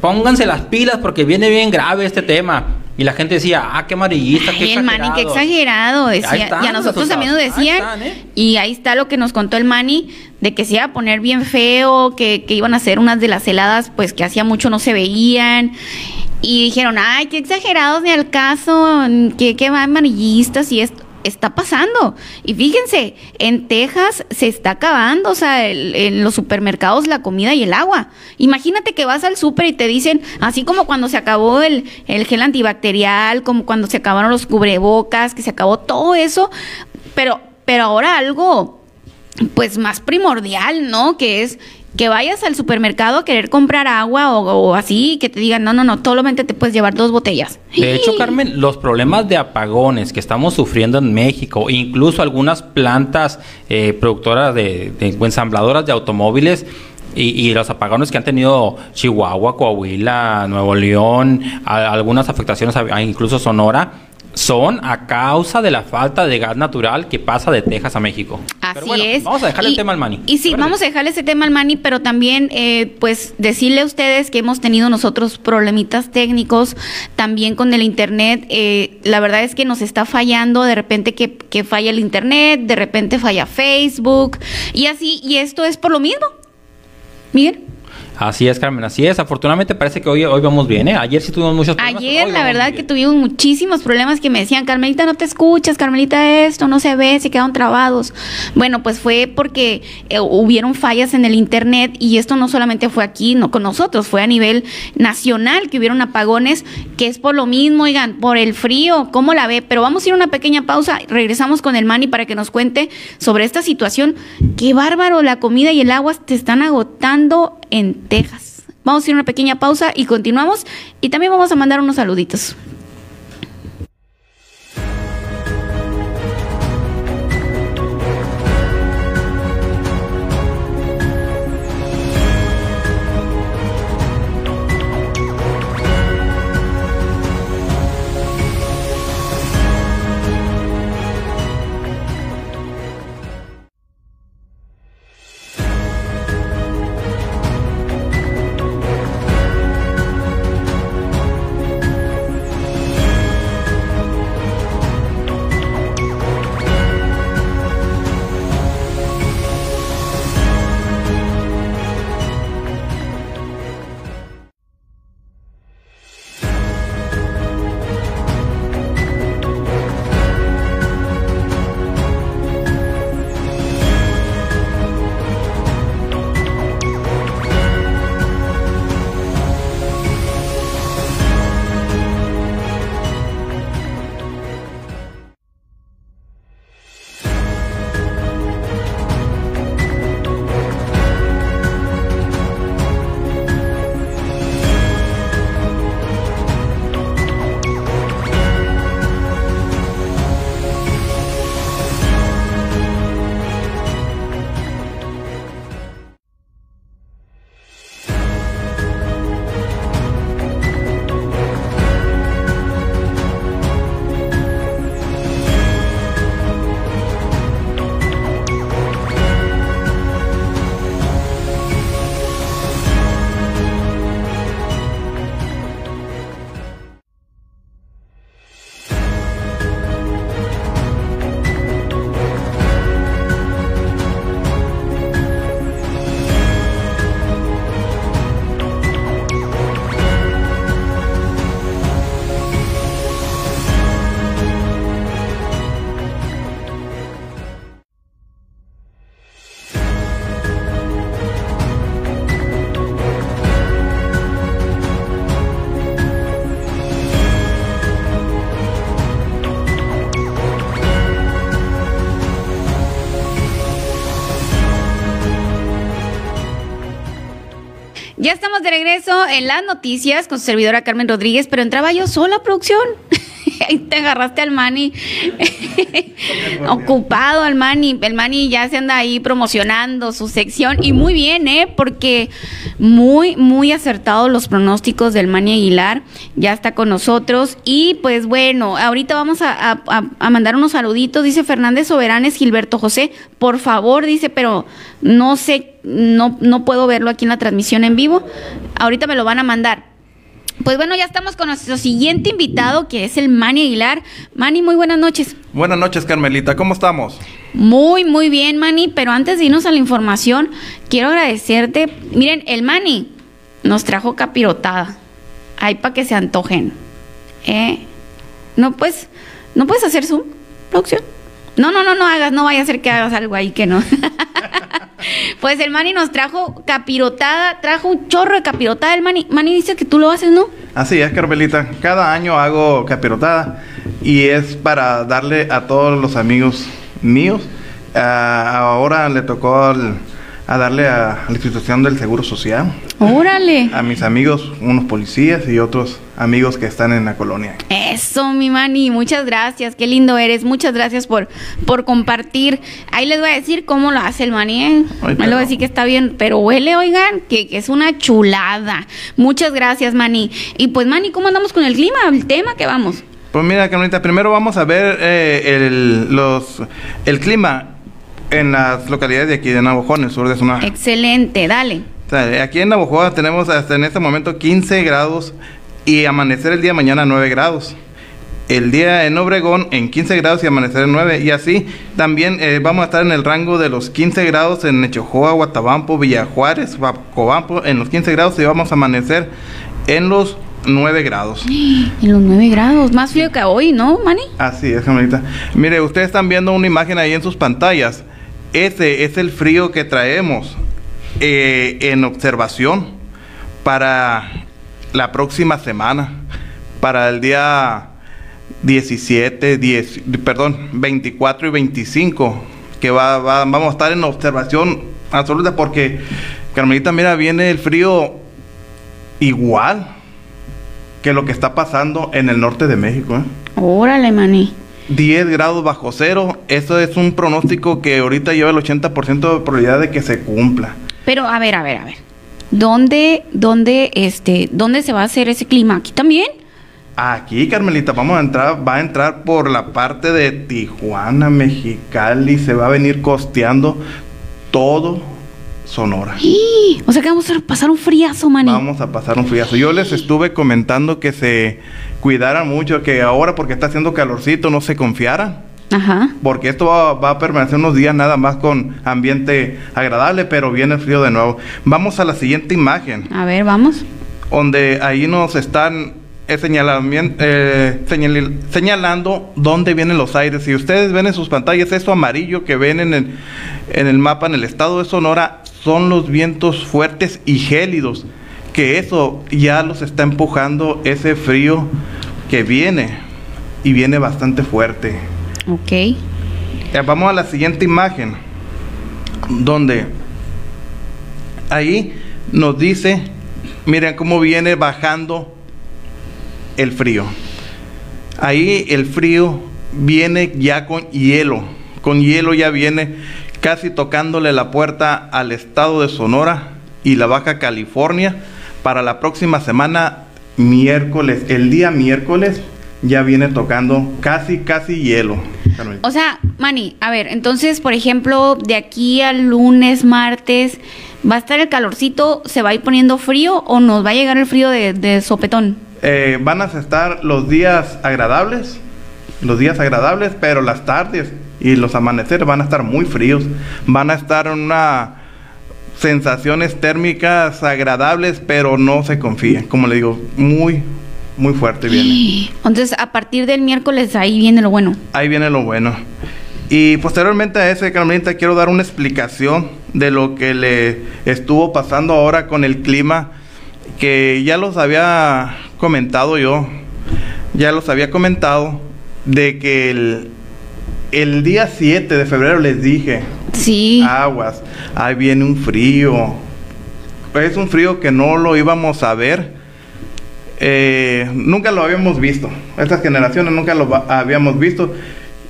pónganse las pilas porque viene bien grave este tema. Y la gente decía, ah, qué amarillista, qué el Manny, qué exagerado". exagerado, Ahí decía. están Y a nosotros también nos. Ahí decían. están, ¿eh? Y ahí está lo que nos contó el Manny, de que se iba a poner bien feo, que, que iban a hacer unas de las heladas, pues que hacía mucho no se veían. Y dijeron, ay, qué exagerados, ni al caso, que, que va amarillistas y esto. Está pasando. Y fíjense, en Texas se está acabando, o sea, en los supermercados la comida y el agua. Imagínate que vas al súper y te dicen, así como cuando se acabó el, el gel antibacterial, como cuando se acabaron los cubrebocas, que se acabó todo eso, pero, pero ahora algo pues más primordial, ¿no? Que es que vayas al supermercado a querer comprar agua o, o así, que te digan, no, no, no, solamente te puedes llevar dos botellas. De hecho, Carmen, los problemas de apagones que estamos sufriendo en México, incluso algunas plantas eh, productoras de, de ensambladoras de automóviles, y, y los apagones que han tenido Chihuahua, Coahuila, Nuevo León, a- algunas afectaciones, a- incluso Sonora, son a causa de la falta de gas natural que pasa de Texas a México. Así Pero bueno, es. Vamos a dejarle Y- el tema al Mani. Y sí, vamos a dejarle ese tema al Mani, pero también, eh, pues, decirle a ustedes que hemos tenido nosotros problemitas técnicos también con el Internet. Eh, la verdad es que nos está fallando, de repente que, que falla el Internet, de repente falla Facebook, y así, y esto es por lo mismo. Miren. Así es, Carmen, así es. Afortunadamente parece que hoy, hoy vamos bien, ¿eh? Ayer sí tuvimos muchos problemas. Ayer, la verdad, que tuvimos muchísimos problemas que me decían, Carmelita, no te escuchas, Carmelita, esto no se ve, se quedaron trabados. Bueno, pues fue porque eh, hubieron fallas en el Internet y esto no solamente fue aquí, no con nosotros, fue a nivel nacional que hubieron apagones, que es por lo mismo, oigan, por el frío, ¿cómo la ve? Pero vamos a ir a una pequeña pausa, regresamos con el Manny para que nos cuente sobre esta situación. Qué bárbaro, la comida y el agua te están agotando en Texas. Vamos a ir a una pequeña pausa y continuamos. Y también vamos a mandar unos saluditos. En las noticias con su servidora Carmen Rodríguez, pero entraba yo sola, producción. Ahí te agarraste al Mani ocupado al Mani. El Mani ya se anda ahí promocionando su sección y muy bien, ¿eh? Porque muy, muy acertados los pronósticos del Mani Aguilar. Ya está con nosotros y pues bueno, ahorita vamos a, mandar unos saluditos. Dice Fernández Soberanes, Gilberto José, por favor, dice, pero no sé, no, no puedo verlo aquí en la transmisión en vivo. Ahorita me lo van a mandar. Pues bueno, ya estamos con nuestro siguiente invitado, que es el Manny Aguilar. Manny, muy buenas noches. Buenas noches, Carmelita. ¿Cómo estamos? Muy, muy bien, Manny. Pero antes de irnos a la información, quiero agradecerte. Miren, el Manny nos trajo capirotada. Ahí para que se antojen. ¿Eh? No, pues, ¿no puedes hacer su producción? No, no, no, no hagas, no vaya a ser que hagas algo ahí que no. Pues el Mani nos trajo capirotada, trajo un chorro de capirotada. El Mani, Mani dice que tú lo haces, ¿no? Así es, Carmelita. Cada año hago capirotada y es para darle a todos los amigos míos. Ah, ahora le tocó al a darle a, la institución del Seguro Social. Órale. A mis amigos, unos policías y otros amigos que están en la colonia. Eso, mi mani, muchas gracias, qué lindo eres, muchas gracias por, por compartir. Ahí les voy a decir cómo lo hace el mani, ¿eh? les voy a decir que está bien, pero huele, oigan, que, es una chulada. Muchas gracias, mani. Y pues, mani, ¿cómo andamos con el clima, el tema que vamos? Pues mira, Carolita, primero vamos a ver eh, el, los, el clima en las localidades de aquí de Navajo, en el sur de Sonora. Excelente, dale. aquí en Navajo tenemos hasta en este momento 15 grados y amanecer el día de mañana 9 grados. El día en Obregón en 15 grados y amanecer en 9. Y así también eh, vamos a estar en el rango de los 15 grados en Nechojoa, Guatabampo, Villajuárez, Cobampo, en los 15 grados y vamos a amanecer en los 9 grados. En los 9 grados, más frío que hoy, ¿no, Manny? Así es, Jamelita. Mire, ustedes están viendo una imagen ahí en sus pantallas ese es el frío que traemos eh, en observación para la próxima semana, para el día 17, 10, perdón, 24 y 25, que va, vamos a estar en observación absoluta porque, Carmelita, mira, viene el frío igual que lo que está pasando en el norte de México. ¿eh? Órale, maní. 10 grados bajo cero, eso es un pronóstico que ahorita lleva el 80% de probabilidad de que se cumpla. Pero a ver, a ver, a ver. ¿Dónde, dónde, este, dónde se va a hacer ese clima? ¿Aquí también? Aquí, Carmelita, vamos a entrar, va a entrar por la parte de Tijuana, Mexicali, se va a venir costeando todo Sonora. O sea que vamos a pasar un friazo, maní. Vamos a pasar un friazo. Yo les estuve comentando que se cuidaran mucho, que ahora porque está haciendo calorcito no se confiaran. Ajá. Porque esto va, a permanecer unos días nada más con ambiente agradable, pero viene frío de nuevo. Vamos a la siguiente imagen. A ver, vamos. Donde ahí nos están eh, eh, señalando dónde vienen los aires. Si ustedes ven en sus pantallas eso amarillo que ven en el, en el mapa en el estado de Sonora, son los vientos fuertes y gélidos que eso ya los está empujando ese frío que viene y viene bastante fuerte. Ok. vamos a la siguiente imagen, donde ahí nos dice, miren cómo viene bajando el frío. Ahí el frío viene ya con hielo, con hielo ya viene casi tocándole la puerta al estado de Sonora y la Baja California para la próxima semana, miércoles, el día miércoles, ya viene tocando casi, casi hielo. O sea, Mani, a ver, entonces, por ejemplo, de aquí al lunes, martes, ¿va a estar el calorcito? ¿Se va a ir poniendo frío o nos va a llegar el frío de, sopetón? Eh, van a estar los días agradables, los días agradables, pero las tardes y los amaneceres van a estar muy fríos. Van a estar en una sensaciones térmicas agradables, pero no se confíen. Como le digo, muy, muy fuerte viene. Entonces, a partir del miércoles, ahí viene lo bueno. Ahí viene lo bueno. Y posteriormente a ese, Carmelita, quiero dar una explicación de lo que le estuvo pasando ahora con el clima, que ya los había comentado yo, ya los había comentado, de que el, el día 7 de febrero les dije, Sí. Aguas. Ahí viene un frío. Es un frío que no lo íbamos a ver eh, nunca lo habíamos visto. Estas generaciones nunca lo habíamos visto.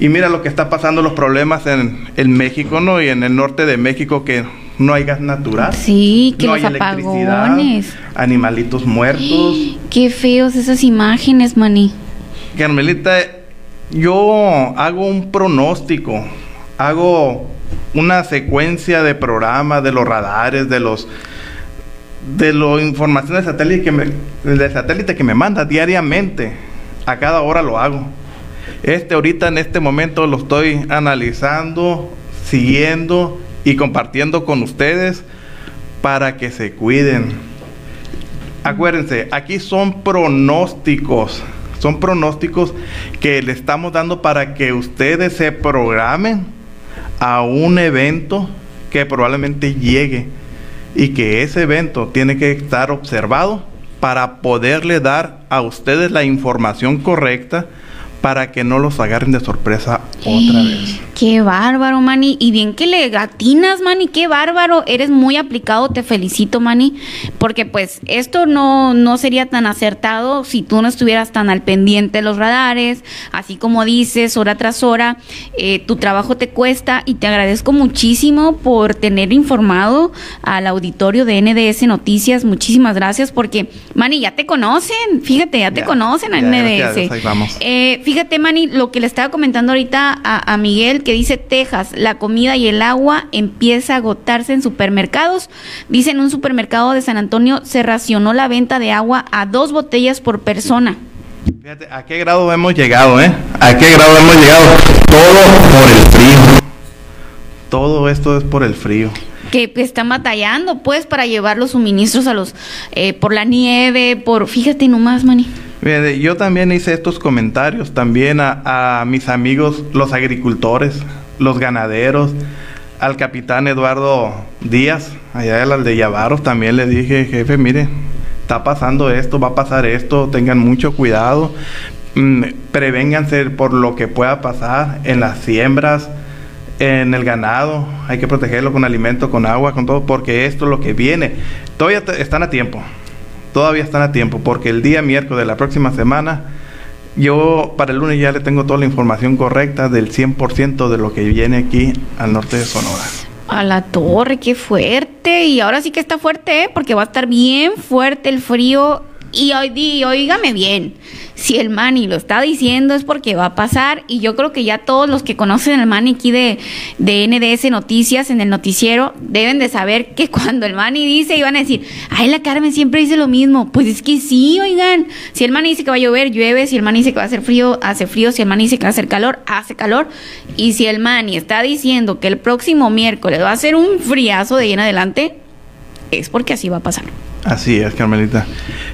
Y mira lo que está pasando, los problemas en, en México, ¿no? Y en el norte de México, que no hay gas natural. Sí, que los apagones. Animalitos muertos. Qué feos esas imágenes, maní. Carmelita, yo hago un pronóstico, hago una secuencia de programas de los radares, de los de la información de satélite que me, de satélite que me manda diariamente. A cada hora lo hago. Este ahorita en este momento lo estoy analizando, siguiendo y compartiendo con ustedes para que se cuiden. Acuérdense, aquí son pronósticos, son pronósticos que le estamos dando para que ustedes se programen a un evento que probablemente llegue y que ese evento tiene que estar observado para poderle dar a ustedes la información correcta para que no los agarren de sorpresa otra vez. Qué bárbaro, Manny. Y bien que le gatinas, Manny. Qué bárbaro. Eres muy aplicado. Te felicito, Manny. Porque pues esto no, no sería tan acertado si tú no estuvieras tan al pendiente de los radares. Así como dices, hora tras hora, eh, tu trabajo te cuesta. Y te agradezco muchísimo por tener informado al auditorio de NDS Noticias. Muchísimas gracias porque, Manny, ya te conocen. Fíjate, ya te conocen a NDS. vamos. Eh, fíjate, Manny, lo que le estaba comentando ahorita a, a Miguel, que dice Texas, la comida y el agua empieza a agotarse en supermercados. Dice en un supermercado de San Antonio se racionó la venta de agua a dos botellas por persona. Fíjate, ¿a qué grado hemos llegado, eh? ¿A qué grado hemos llegado? Todo por el frío. Todo esto es por el frío que están batallando pues para llevar los suministros a los eh, por la nieve, por fíjate nomás, Mani. Yo también hice estos comentarios también a, mis amigos, los agricultores, los ganaderos, al capitán Eduardo Díaz, allá de las de Yavaros, también le dije, jefe, mire, está pasando esto, va a pasar esto, tengan mucho cuidado, mm, prevénganse por lo que pueda pasar en las siembras, en el ganado, hay que protegerlo con alimento, con agua, con todo, porque esto es lo que viene. Todavía están a tiempo todavía están a tiempo, porque el día miércoles de la próxima semana, yo para el lunes ya le tengo toda la información correcta del 100% de lo que viene aquí al norte de Sonora. A la torre, qué fuerte. Y ahora sí que está fuerte, ¿eh? porque va a estar bien fuerte el frío. Y hoy, oígame bien, si el Mani lo está diciendo es porque va a pasar y yo creo que ya todos los que conocen el Mani aquí de, de NDS Noticias en el noticiero deben de saber que cuando el Mani dice iban a decir, ay la Carmen siempre dice lo mismo, pues es que sí, oigan, si el Mani dice que va a llover, llueve, si el Mani dice que va a hacer frío, hace frío, si el Mani dice que va a hacer calor, hace calor y si el Mani está diciendo que el próximo miércoles va a ser un friazo de ahí en adelante, es porque así va a pasar. Así es, Carmelita.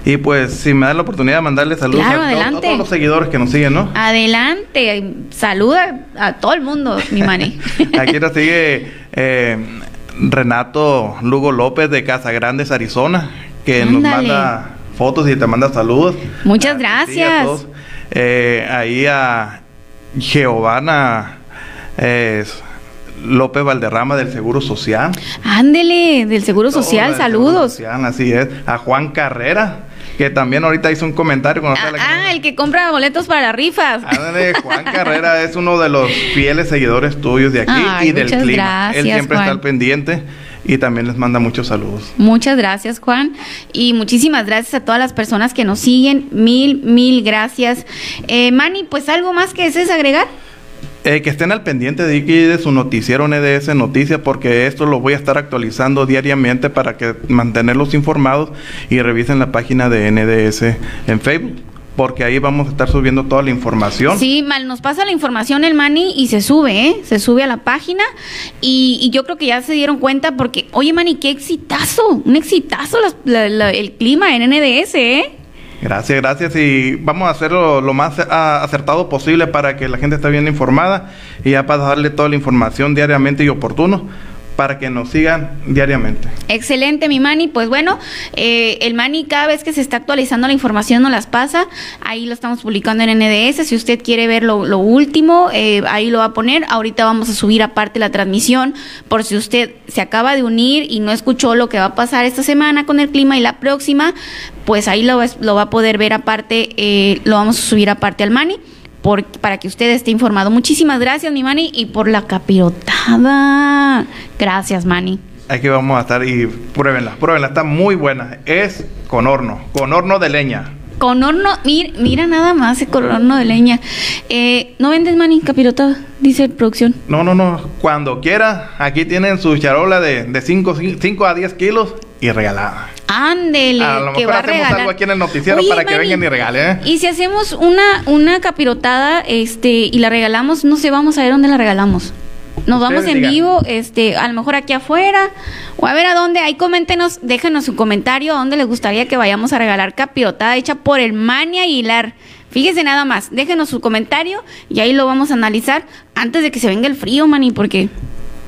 Y pues, si me da la oportunidad de mandarle saludos a, todos los seguidores que nos siguen, ¿no? Adelante, saluda a todo el mundo, mi mani. Aquí nos sigue eh, Renato Lugo López de Casa Grandes, Arizona, que nos manda fotos y te manda saludos. Muchas gracias. Eh, ahí a Giovanna. Eh, López Valderrama del Seguro Social. Ándele, del Seguro Social, saludos. así es. A Juan Carrera, que también ahorita hizo un comentario. ah, ah el que compra boletos para rifas. Ándale, Juan Carrera es uno de los fieles seguidores tuyos de aquí y del clima. Él siempre está al pendiente y también les manda muchos saludos. Muchas gracias, Juan. Y muchísimas gracias a todas las personas que nos siguen. Mil, mil gracias. Eh, Manny, pues algo más que desees agregar. Eh, que estén al pendiente de, de su noticiero NDS Noticias porque esto lo voy a estar actualizando diariamente para que mantenerlos informados y revisen la página de NDS en Facebook porque ahí vamos a estar subiendo toda la información. Sí, mal, nos pasa la información el Mani y se sube, ¿eh? Se sube a la página y, yo creo que ya se dieron cuenta porque, oye Mani, qué exitazo, un exitazo el clima en NDS, ¿eh? Gracias, gracias. Y vamos a hacerlo lo más acertado posible para que la gente esté bien informada y ya para darle toda la información diariamente y oportuno para que nos sigan diariamente. Excelente, mi Mani. Pues bueno, eh, el Mani cada vez que se está actualizando la información nos las pasa. Ahí lo estamos publicando en NDS. Si usted quiere ver lo, último, eh, ahí lo va a poner. Ahorita vamos a subir aparte la transmisión por si usted se acaba de unir y no escuchó lo que va a pasar esta semana con el clima y la próxima, pues ahí lo, va- lo va a poder ver aparte, eh, lo vamos a subir aparte al Mani. Por, para que usted esté informado. Muchísimas gracias, mi Mani, y por la capirotada. Gracias, Mani. Aquí vamos a estar y pruébenla, pruébenla, está muy buena. Es con horno, con horno de leña. Con horno, mira, mira nada más, con horno de leña. Eh, ¿No vendes, Mani, capirotada? Dice producción. No, no, no, cuando quiera, aquí tienen su charola de 5 a 10 kilos y regalada. Ándele, A lo que mejor va a regalar. algo aquí en el noticiero para que vengan y regalen, ¿eh? Y si hacemos una, una capirotada, este, y la regalamos, no sé, vamos a ver dónde la regalamos. Nos vamos en digan. vivo, este, a lo mejor aquí afuera, o a ver a dónde, ahí coméntenos, déjenos su comentario a dónde les gustaría que vayamos a regalar capirotada hecha por el Mani Aguilar. Fíjese nada más, déjenos su comentario y ahí lo vamos a analizar antes de que se venga el frío, Mani, porque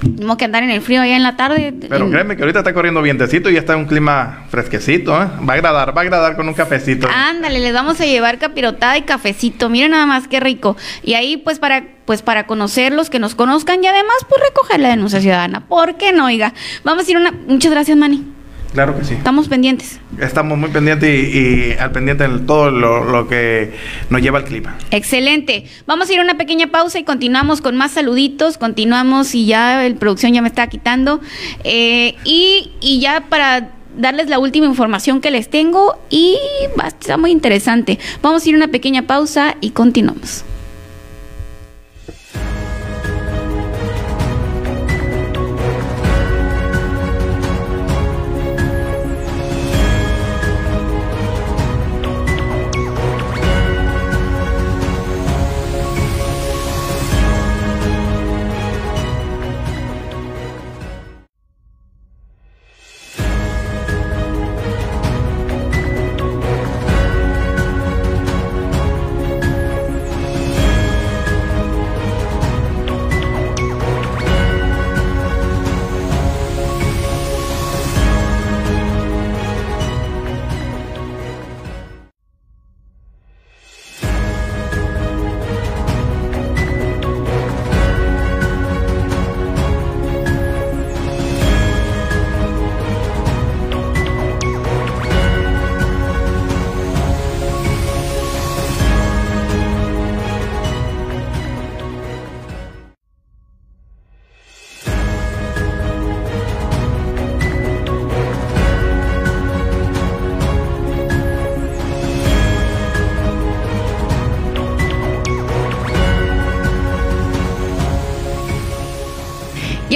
tenemos que andar en el frío allá en la tarde. Pero En- créeme que ahorita está corriendo vientecito y ya está un clima fresquecito, ¿eh? Va a agradar, va a agradar con un cafecito. Ándale, les vamos a llevar capirotada y cafecito. Miren nada más qué rico. Y ahí pues para pues para conocerlos, que nos conozcan y además pues recoger la denuncia ciudadana. ¿Por qué no, oiga? Vamos a ir una muchas gracias, Manny. Claro que sí. Estamos pendientes. Estamos muy pendientes y, y al pendiente de todo lo, lo que nos lleva el clima. Excelente. Vamos a ir a una pequeña pausa y continuamos con más saluditos. Continuamos y ya el producción ya me está quitando. Eh, y, y ya para darles la última información que les tengo y va a estar muy interesante. Vamos a ir a una pequeña pausa y continuamos.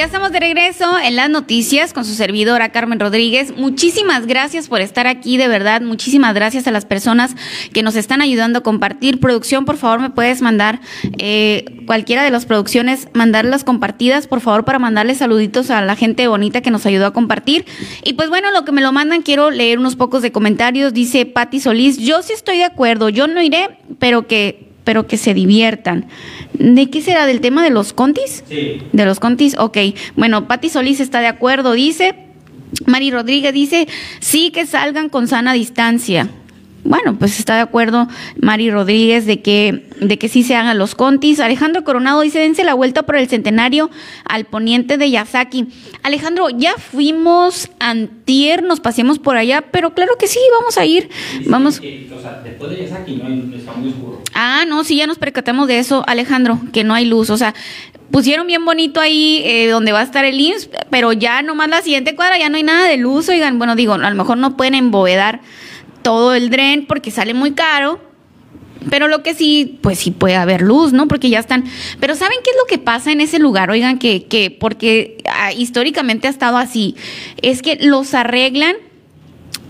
Estamos de regreso en las noticias con su servidora Carmen Rodríguez. Muchísimas gracias por estar aquí, de verdad. Muchísimas gracias a las personas que nos están ayudando a compartir. Producción, por favor, me puedes mandar eh, cualquiera de las producciones, mandarlas compartidas, por favor, para mandarles saluditos a la gente bonita que nos ayudó a compartir. Y pues bueno, lo que me lo mandan, quiero leer unos pocos de comentarios. Dice Patti Solís, yo sí estoy de acuerdo, yo no iré, pero que pero que se diviertan. ¿De qué será? ¿Del tema de los contis? Sí. De los contis, ok. Bueno, Patti Solís está de acuerdo, dice. Mari Rodríguez dice, sí que salgan con sana distancia. Bueno, pues está de acuerdo Mari Rodríguez de que, de que sí se hagan los contis. Alejandro Coronado dice, dense la vuelta por el centenario al poniente de Yasaki. Alejandro, ya fuimos antier, nos paseamos por allá, pero claro que sí, vamos a ir. Vamos. o sea, después de Yasaki no, está muy oscuro. Ah, no, sí, ya nos percatamos de eso, Alejandro, que no hay luz. O sea, pusieron bien bonito ahí eh, donde va a estar el IMSS, pero ya nomás la siguiente cuadra ya no hay nada de luz. Oigan, bueno, digo, a lo mejor no pueden embovedar todo el dren porque sale muy caro. Pero lo que sí, pues sí puede haber luz, ¿no? Porque ya están. Pero ¿saben qué es lo que pasa en ese lugar? Oigan, que, que porque ah, históricamente ha estado así. Es que los arreglan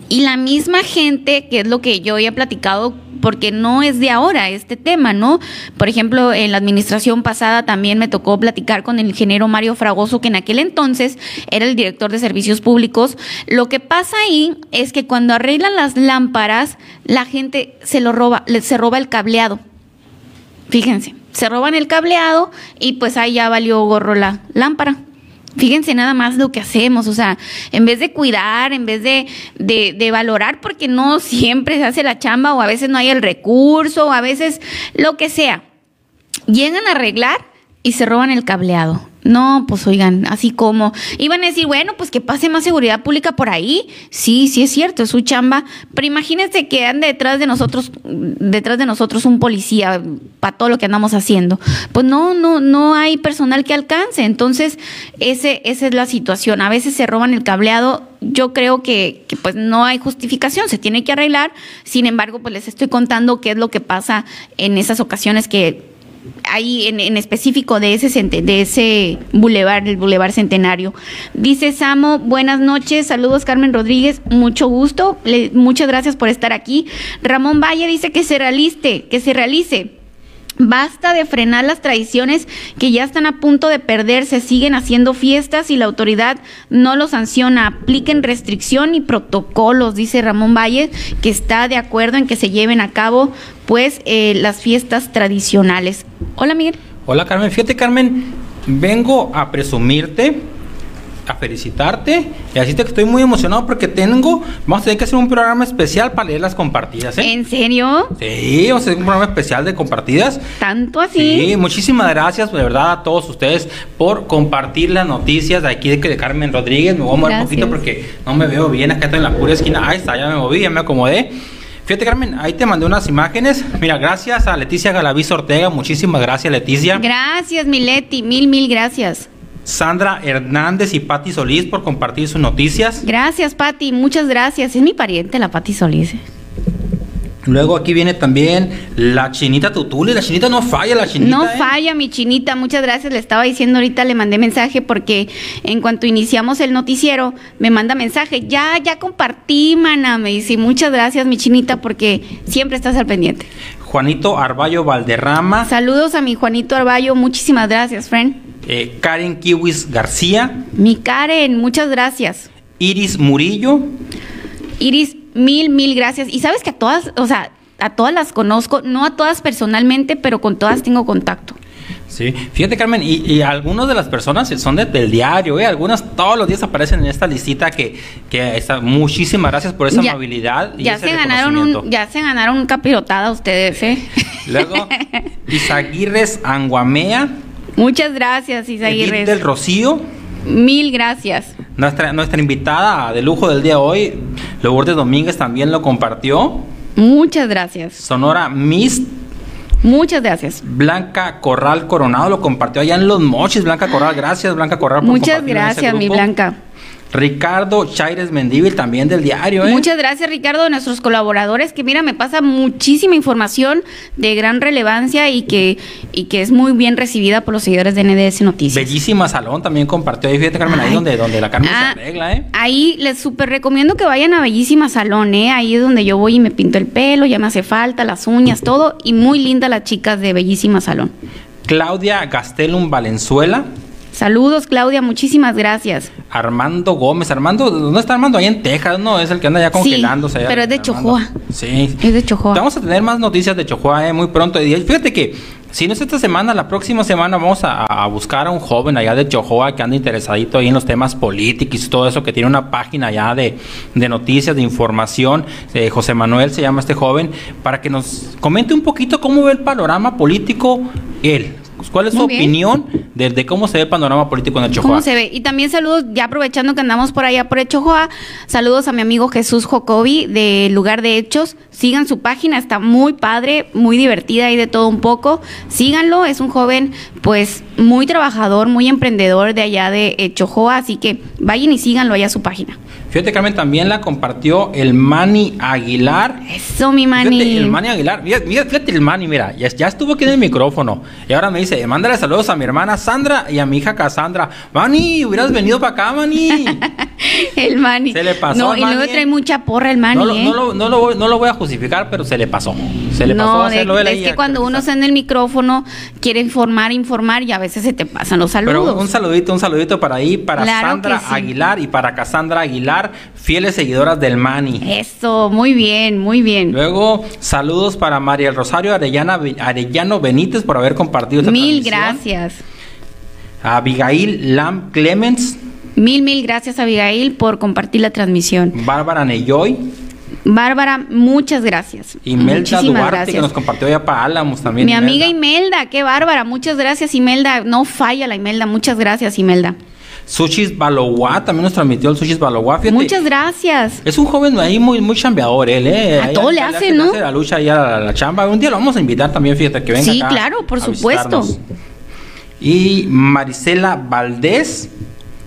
y la misma gente, que es lo que yo había platicado, porque no es de ahora este tema, ¿no? Por ejemplo, en la administración pasada también me tocó platicar con el ingeniero Mario Fragoso, que en aquel entonces era el director de servicios públicos. Lo que pasa ahí es que cuando arreglan las lámparas, la gente se lo roba, se roba el cableado. Fíjense, se roban el cableado y pues ahí ya valió gorro la lámpara. Fíjense nada más lo que hacemos, o sea, en vez de cuidar, en vez de, de, de, valorar, porque no siempre se hace la chamba o a veces no hay el recurso o a veces lo que sea, llegan a arreglar y se roban el cableado. No, pues oigan, así como iban a decir, bueno, pues que pase más seguridad pública por ahí. Sí, sí es cierto, es su chamba, pero imagínense que ande detrás de nosotros detrás de nosotros un policía para todo lo que andamos haciendo. Pues no, no no hay personal que alcance. Entonces, ese esa es la situación. A veces se roban el cableado. Yo creo que, que pues no hay justificación, se tiene que arreglar. Sin embargo, pues les estoy contando qué es lo que pasa en esas ocasiones que ahí en, en, específico de ese de ese bulevar, el bulevar centenario. Dice Samo, buenas noches, saludos Carmen Rodríguez, mucho gusto, Le, muchas gracias por estar aquí. Ramón Valle dice que se realice, que se realice. Basta de frenar las tradiciones que ya están a punto de perderse, siguen haciendo fiestas y la autoridad no lo sanciona. Apliquen restricción y protocolos, dice Ramón Valle, que está de acuerdo en que se lleven a cabo pues eh, las fiestas tradicionales. Hola Miguel. Hola Carmen, fíjate Carmen, vengo a presumirte a felicitarte y decirte que estoy muy emocionado porque tengo, vamos a tener que hacer un programa especial para leer las compartidas. ¿eh? ¿En serio? Sí, vamos a hacer un programa especial de compartidas. ¿Tanto así? Sí, muchísimas gracias de verdad a todos ustedes por compartir las noticias de aquí de, de Carmen Rodríguez. Me voy a mover un poquito porque no me veo bien, acá estoy en la pura esquina. Ahí está, ya me moví, ya me acomodé. Fíjate, Carmen, ahí te mandé unas imágenes. Mira, gracias a Leticia Galaviz Ortega. Muchísimas gracias, Leticia. Gracias, mi Leti. Mil, mil gracias. Sandra Hernández y Patti Solís por compartir sus noticias. Gracias, Patti, muchas gracias. Es mi pariente, la Patti Solís. Luego aquí viene también la chinita Tutuli. La chinita no falla, la chinita. No ¿eh? falla, mi chinita. Muchas gracias. Le estaba diciendo ahorita, le mandé mensaje porque en cuanto iniciamos el noticiero, me manda mensaje. Ya, ya compartí, mana. Me dice, muchas gracias, mi chinita, porque siempre estás al pendiente. Juanito Arballo Valderrama. Saludos a mi Juanito Arballo. Muchísimas gracias, friend. Eh, Karen Kiwis García. Mi Karen, muchas gracias. Iris Murillo. Iris, mil, mil gracias. Y sabes que a todas, o sea, a todas las conozco, no a todas personalmente, pero con todas tengo contacto. Sí, fíjate Carmen, y, y algunas de las personas son de, del diario, ¿eh? algunas todos los días aparecen en esta listita que, que está, muchísimas gracias por esa Ya- amabilidad. Y Ya ese se ganaron un, ya se ganaron un capirotada ustedes, ¿eh? Luego, Isaguirres Anguamea, Muchas gracias, Edith Isaguirres. del Rocío, Mil gracias. nuestra, nuestra invitada de lujo del día de hoy, Lourdes Domínguez también lo compartió, Muchas gracias. Sonora Miss, Muchas gracias. Blanca Corral Coronado lo compartió allá en Los Mochis, Blanca Corral, gracias Blanca Corral por Muchas gracias, mi. Blanca. Ricardo Chaires Mendíbil también del diario, ¿eh? Muchas gracias, Ricardo, de nuestros colaboradores, que mira, me pasa muchísima información de gran relevancia y que, y que es muy bien recibida por los seguidores de NDS Noticias. Bellísima Salón también compartió ahí, fíjate Carmen, ahí donde, donde la Carmen Ah, se arregla, ¿eh? Ahí les súper recomiendo que vayan a Bellísima Salón, ¿eh? Ahí es donde yo voy y me pinto el pelo, ya me hace falta, las uñas, todo. Y muy linda las chicas de Bellísima Salón. Claudia Gastelum Valenzuela, Saludos, Claudia, muchísimas gracias. Armando Gómez, Armando, ¿dónde está Armando? Ahí en Texas, ¿no? Es el que anda ya congelándose. allá, pero es de Armando. Chojoa. Sí. Es de Chojoa. Vamos a tener más noticias de Chojoa, ¿eh? Muy pronto. Y fíjate que, si no es esta semana, la próxima semana vamos a, a buscar a un joven allá de Chojoa que anda interesadito ahí en los temas políticos y todo eso, que tiene una página ya de, de noticias, de información. Eh, José Manuel se llama este joven, para que nos comente un poquito cómo ve el panorama político él. ¿Cuál es su bien. opinión de, de cómo se ve el panorama político en el Chojoa? ¿Cómo se ve? Y también saludos, ya aprovechando que andamos por allá por Echojoa, saludos a mi amigo Jesús Jocobi de Lugar de Hechos. Sigan su página, está muy padre, muy divertida y de todo un poco. Síganlo, es un joven pues muy trabajador, muy emprendedor de allá de Echojoa, así que vayan y síganlo allá a su página. Fíjate, Carmen, también la compartió el Manny Aguilar. Eso, mi Fíjate, mani. el Manny Aguilar. Mira, fíjate el Manny, mira, ya, ya estuvo aquí en el micrófono. Y ahora me dice, mándale saludos a mi hermana Sandra y a mi hija Cassandra. Manny, hubieras venido para acá, Manny. el mani. Se le pasó No, y luego Manny, trae mucha porra el mani, no, lo, ¿eh? no, lo, no, lo voy, no lo voy a justificar, pero se le pasó. Se le pasó a de- hacerlo él es ahí que cuando uno está en el micrófono quiere informar, informar y a veces se te pasan los saludos. Pero un saludito, un saludito para ahí, para Claro Sandra sí. Aguilar y para Cassandra Aguilar, fieles seguidoras del Manny. Eso, muy bien, muy bien. Luego, saludos para María del Rosario Arellana, Arellano Benítez por haber compartido esta Mil transmisión. gracias. Abigail Lam Clemens, Mil, mil gracias, Abigail, por compartir la transmisión. Bárbara Neyoy, Bárbara, muchas gracias. Imelda Muchísimas Duarte, gracias. que nos compartió ya para Álamos también. Mi amiga. Imelda, qué bárbara. Muchas gracias, Imelda. No falla la Imelda. Muchas gracias, Imelda. Sushis Balowa también nos transmitió el Sushis. Fíjate, Muchas gracias. Es un joven ahí muy, muy chambeador, él, ¿eh? A Ahí todo le hace, ¿no? la lucha ahí a la, la chamba. Un día lo vamos a invitar también, fíjate, que venga Sí, acá claro, por supuesto. visitarnos. Y Marisela Valdés.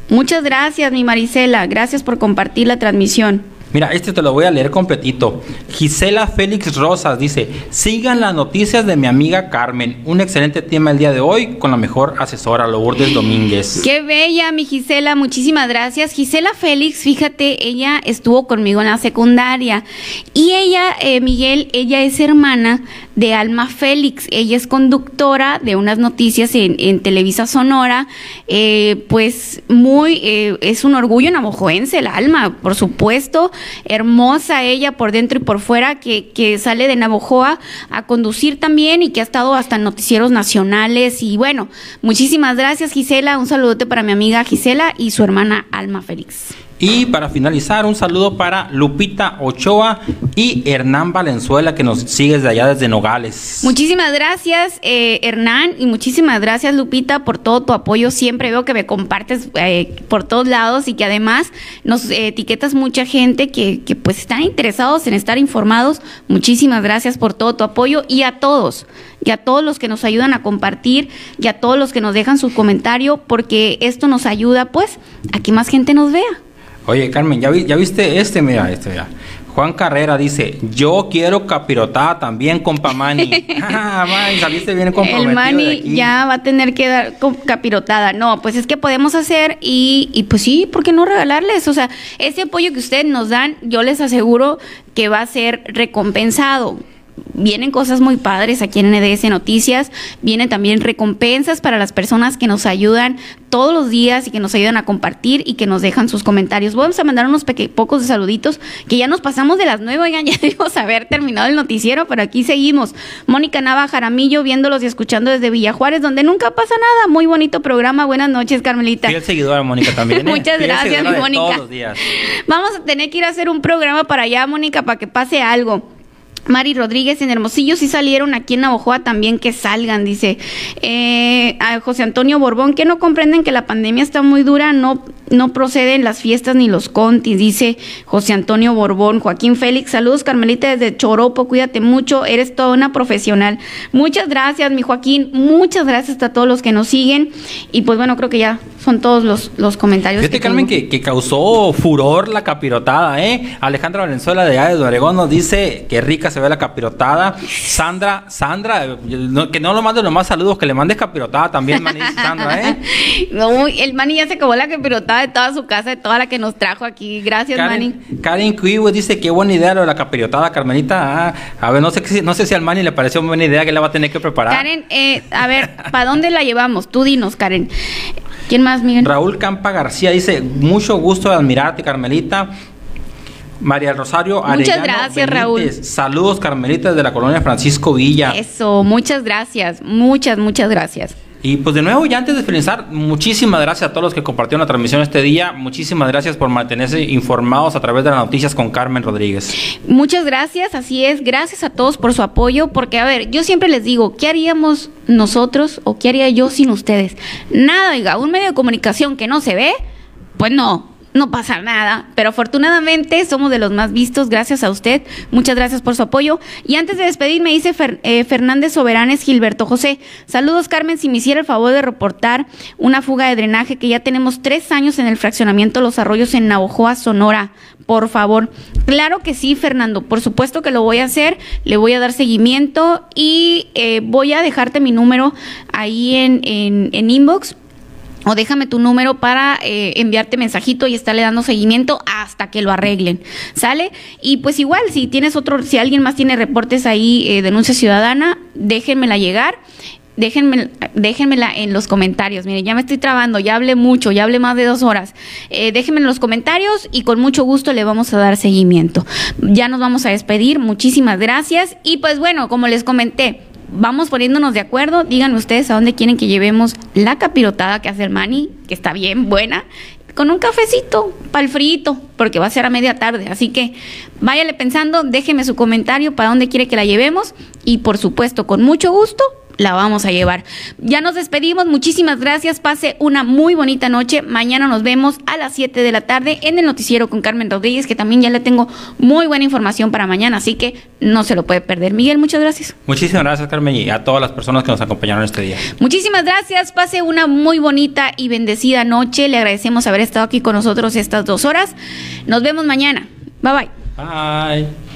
Muchas gracias, mi Marisela. Gracias por compartir la transmisión. Mira, este te lo voy a leer completito. Gisela Félix Rosas dice, sigan las noticias de mi amiga Carmen. Un excelente tema el día de hoy con la mejor asesora, Lourdes Domínguez. Qué bella, mi Gisela, muchísimas gracias. Gisela Félix, fíjate, ella estuvo conmigo en la secundaria y ella, eh, Miguel, ella es hermana de Alma Félix. Ella es conductora de unas noticias en, en Televisa Sonora. Eh, pues muy, eh, es un orgullo navajoense el Alma, por supuesto. Hermosa ella por dentro y por fuera, que, que sale de Navojoa a conducir también y que ha estado hasta en noticieros nacionales. Y bueno, muchísimas gracias Gisela. Un saludote para mi amiga Gisela y su hermana Alma Félix. Y para finalizar, un saludo para Lupita Ochoa y Hernán Valenzuela, que nos sigue desde allá, desde Nogales. Muchísimas gracias, eh, Hernán, y muchísimas gracias, Lupita, por todo tu apoyo. Siempre veo que me compartes eh, por todos lados y que además nos eh, etiquetas mucha gente que, que pues están interesados en estar informados. Muchísimas gracias por todo tu apoyo y a todos, y a todos los que nos ayudan a compartir y a todos los que nos dejan su comentario, porque esto nos ayuda pues a que más gente nos vea. Oye, Carmen, ¿ya, vi- ya viste este? Mira, este, mira. Juan Carrera dice, yo quiero capirotada también, compa Manny. ah, Manny, saliste bien comprometido El de Mani aquí. ya va a tener que dar capirotada. No, pues es que podemos hacer y, y pues sí, ¿por qué no regalarles? O sea, ese apoyo que ustedes nos dan, yo les aseguro que va a ser recompensado. Vienen cosas muy padres aquí en NDS Noticias, vienen también recompensas para las personas que nos ayudan todos los días y que nos ayudan a compartir y que nos dejan sus comentarios. Vamos a mandar unos pocos de saluditos que ya nos pasamos de las nueve, oigan, ya debimos haber terminado el noticiero, pero aquí seguimos. Mónica Nava Jaramillo viéndolos y escuchando desde Villajuárez, donde nunca pasa nada. Muy bonito programa. Buenas noches, Carmelita. Fiel seguidora, Mónica, también. ¿eh? Muchas Fiel gracias, Mónica. Todos los días. Vamos a tener que ir a hacer un programa para allá, Mónica, para que pase algo. Mari Rodríguez en Hermosillo sí salieron aquí en Navojoa también que salgan, dice eh, a José Antonio Borbón, que no comprenden que la pandemia está muy dura, no, no proceden las fiestas ni los contis, dice José Antonio Borbón. Joaquín Félix, saludos Carmelita desde Choropo, cuídate mucho, eres toda una profesional. Muchas gracias, mi Joaquín, muchas gracias a todos los que nos siguen y pues bueno, creo que ya son todos los, los comentarios. Fíjate, que Carmen, que, que causó furor la capirotada, ¿eh? Alejandra Valenzuela de de Oregón nos dice que rica se ve la capirotada. Sandra, Sandra, que no lo mande los más saludos, que le mandes capirotada también, man, dice Sandra, ¿eh? No, el Manny ya se acabó la capirotada de toda su casa, de toda la que nos trajo aquí. Gracias. Karen, Karen Cuivo dice que buena idea lo de la capirotada, Carmelita. Ah, a ver, no sé, no sé si al Manny le pareció buena idea que la va a tener que preparar. Karen, eh, a ver, ¿para dónde la llevamos? Tú dinos, Karen. ¿Quién más, Miguel? Raúl Campa García dice, mucho gusto de admirarte, Carmelita. María Rosario Muchas Arellano gracias, Benítez. Raúl. Saludos, Carmelita, desde la colonia Francisco Villa. Eso, muchas gracias, muchas, muchas gracias. Y pues de nuevo, ya antes de finalizar, muchísimas gracias a todos los que compartieron la transmisión este día. Muchísimas gracias por mantenerse informados a través de las noticias con Carmen Rodríguez. Muchas gracias, así es. Gracias a todos por su apoyo, porque a ver, yo siempre les digo, ¿qué haríamos nosotros o qué haría yo sin ustedes? Nada, oiga, un medio de comunicación que no se ve, pues no. No pasa nada, pero afortunadamente somos de los más vistos, gracias a usted. Muchas gracias por su apoyo. Y antes de despedirme, dice Fer- eh, Fernández Soberanes Gilberto José. Saludos, Carmen. Si me hiciera el favor de reportar una fuga de drenaje que ya tenemos tres años en el fraccionamiento Los Arroyos en Navojoa, Sonora, por favor. Claro que sí, Fernando. Por supuesto que lo voy a hacer. Le voy a dar seguimiento y eh, voy a dejarte mi número ahí en, en, en inbox o déjame tu número para eh, enviarte mensajito y estarle dando seguimiento hasta que lo arreglen, ¿sale? Y pues igual, si tienes otro, si alguien más tiene reportes ahí, eh, denuncia ciudadana, déjenmela llegar. Déjenme, déjenmela en los comentarios. Miren, ya me estoy trabando, ya hablé mucho, ya hablé más de dos horas. Eh, déjenme en los comentarios y con mucho gusto le vamos a dar seguimiento. Ya nos vamos a despedir. Muchísimas gracias. Y pues bueno, como les comenté, vamos poniéndonos de acuerdo. Díganme ustedes a dónde quieren que llevemos la capirotada que hace el Mani, que está bien buena, con un cafecito para el frito, porque va a ser a media tarde. Así que váyale pensando, déjeme su comentario para dónde quiere que la llevemos y por supuesto, con mucho gusto, la vamos a llevar. Ya nos despedimos, muchísimas gracias, pase una muy bonita noche. Mañana nos vemos a las 7 de la tarde en el noticiero con Carmen Rodríguez, que también ya le tengo muy buena información para mañana, así que no se lo puede perder. Miguel, muchas gracias. Muchísimas gracias, Carmen, y a todas las personas que nos acompañaron este día. Muchísimas gracias, pase una muy bonita y bendecida noche. Le agradecemos haber estado aquí con nosotros estas dos horas. Nos vemos mañana. Bye bye. Bye.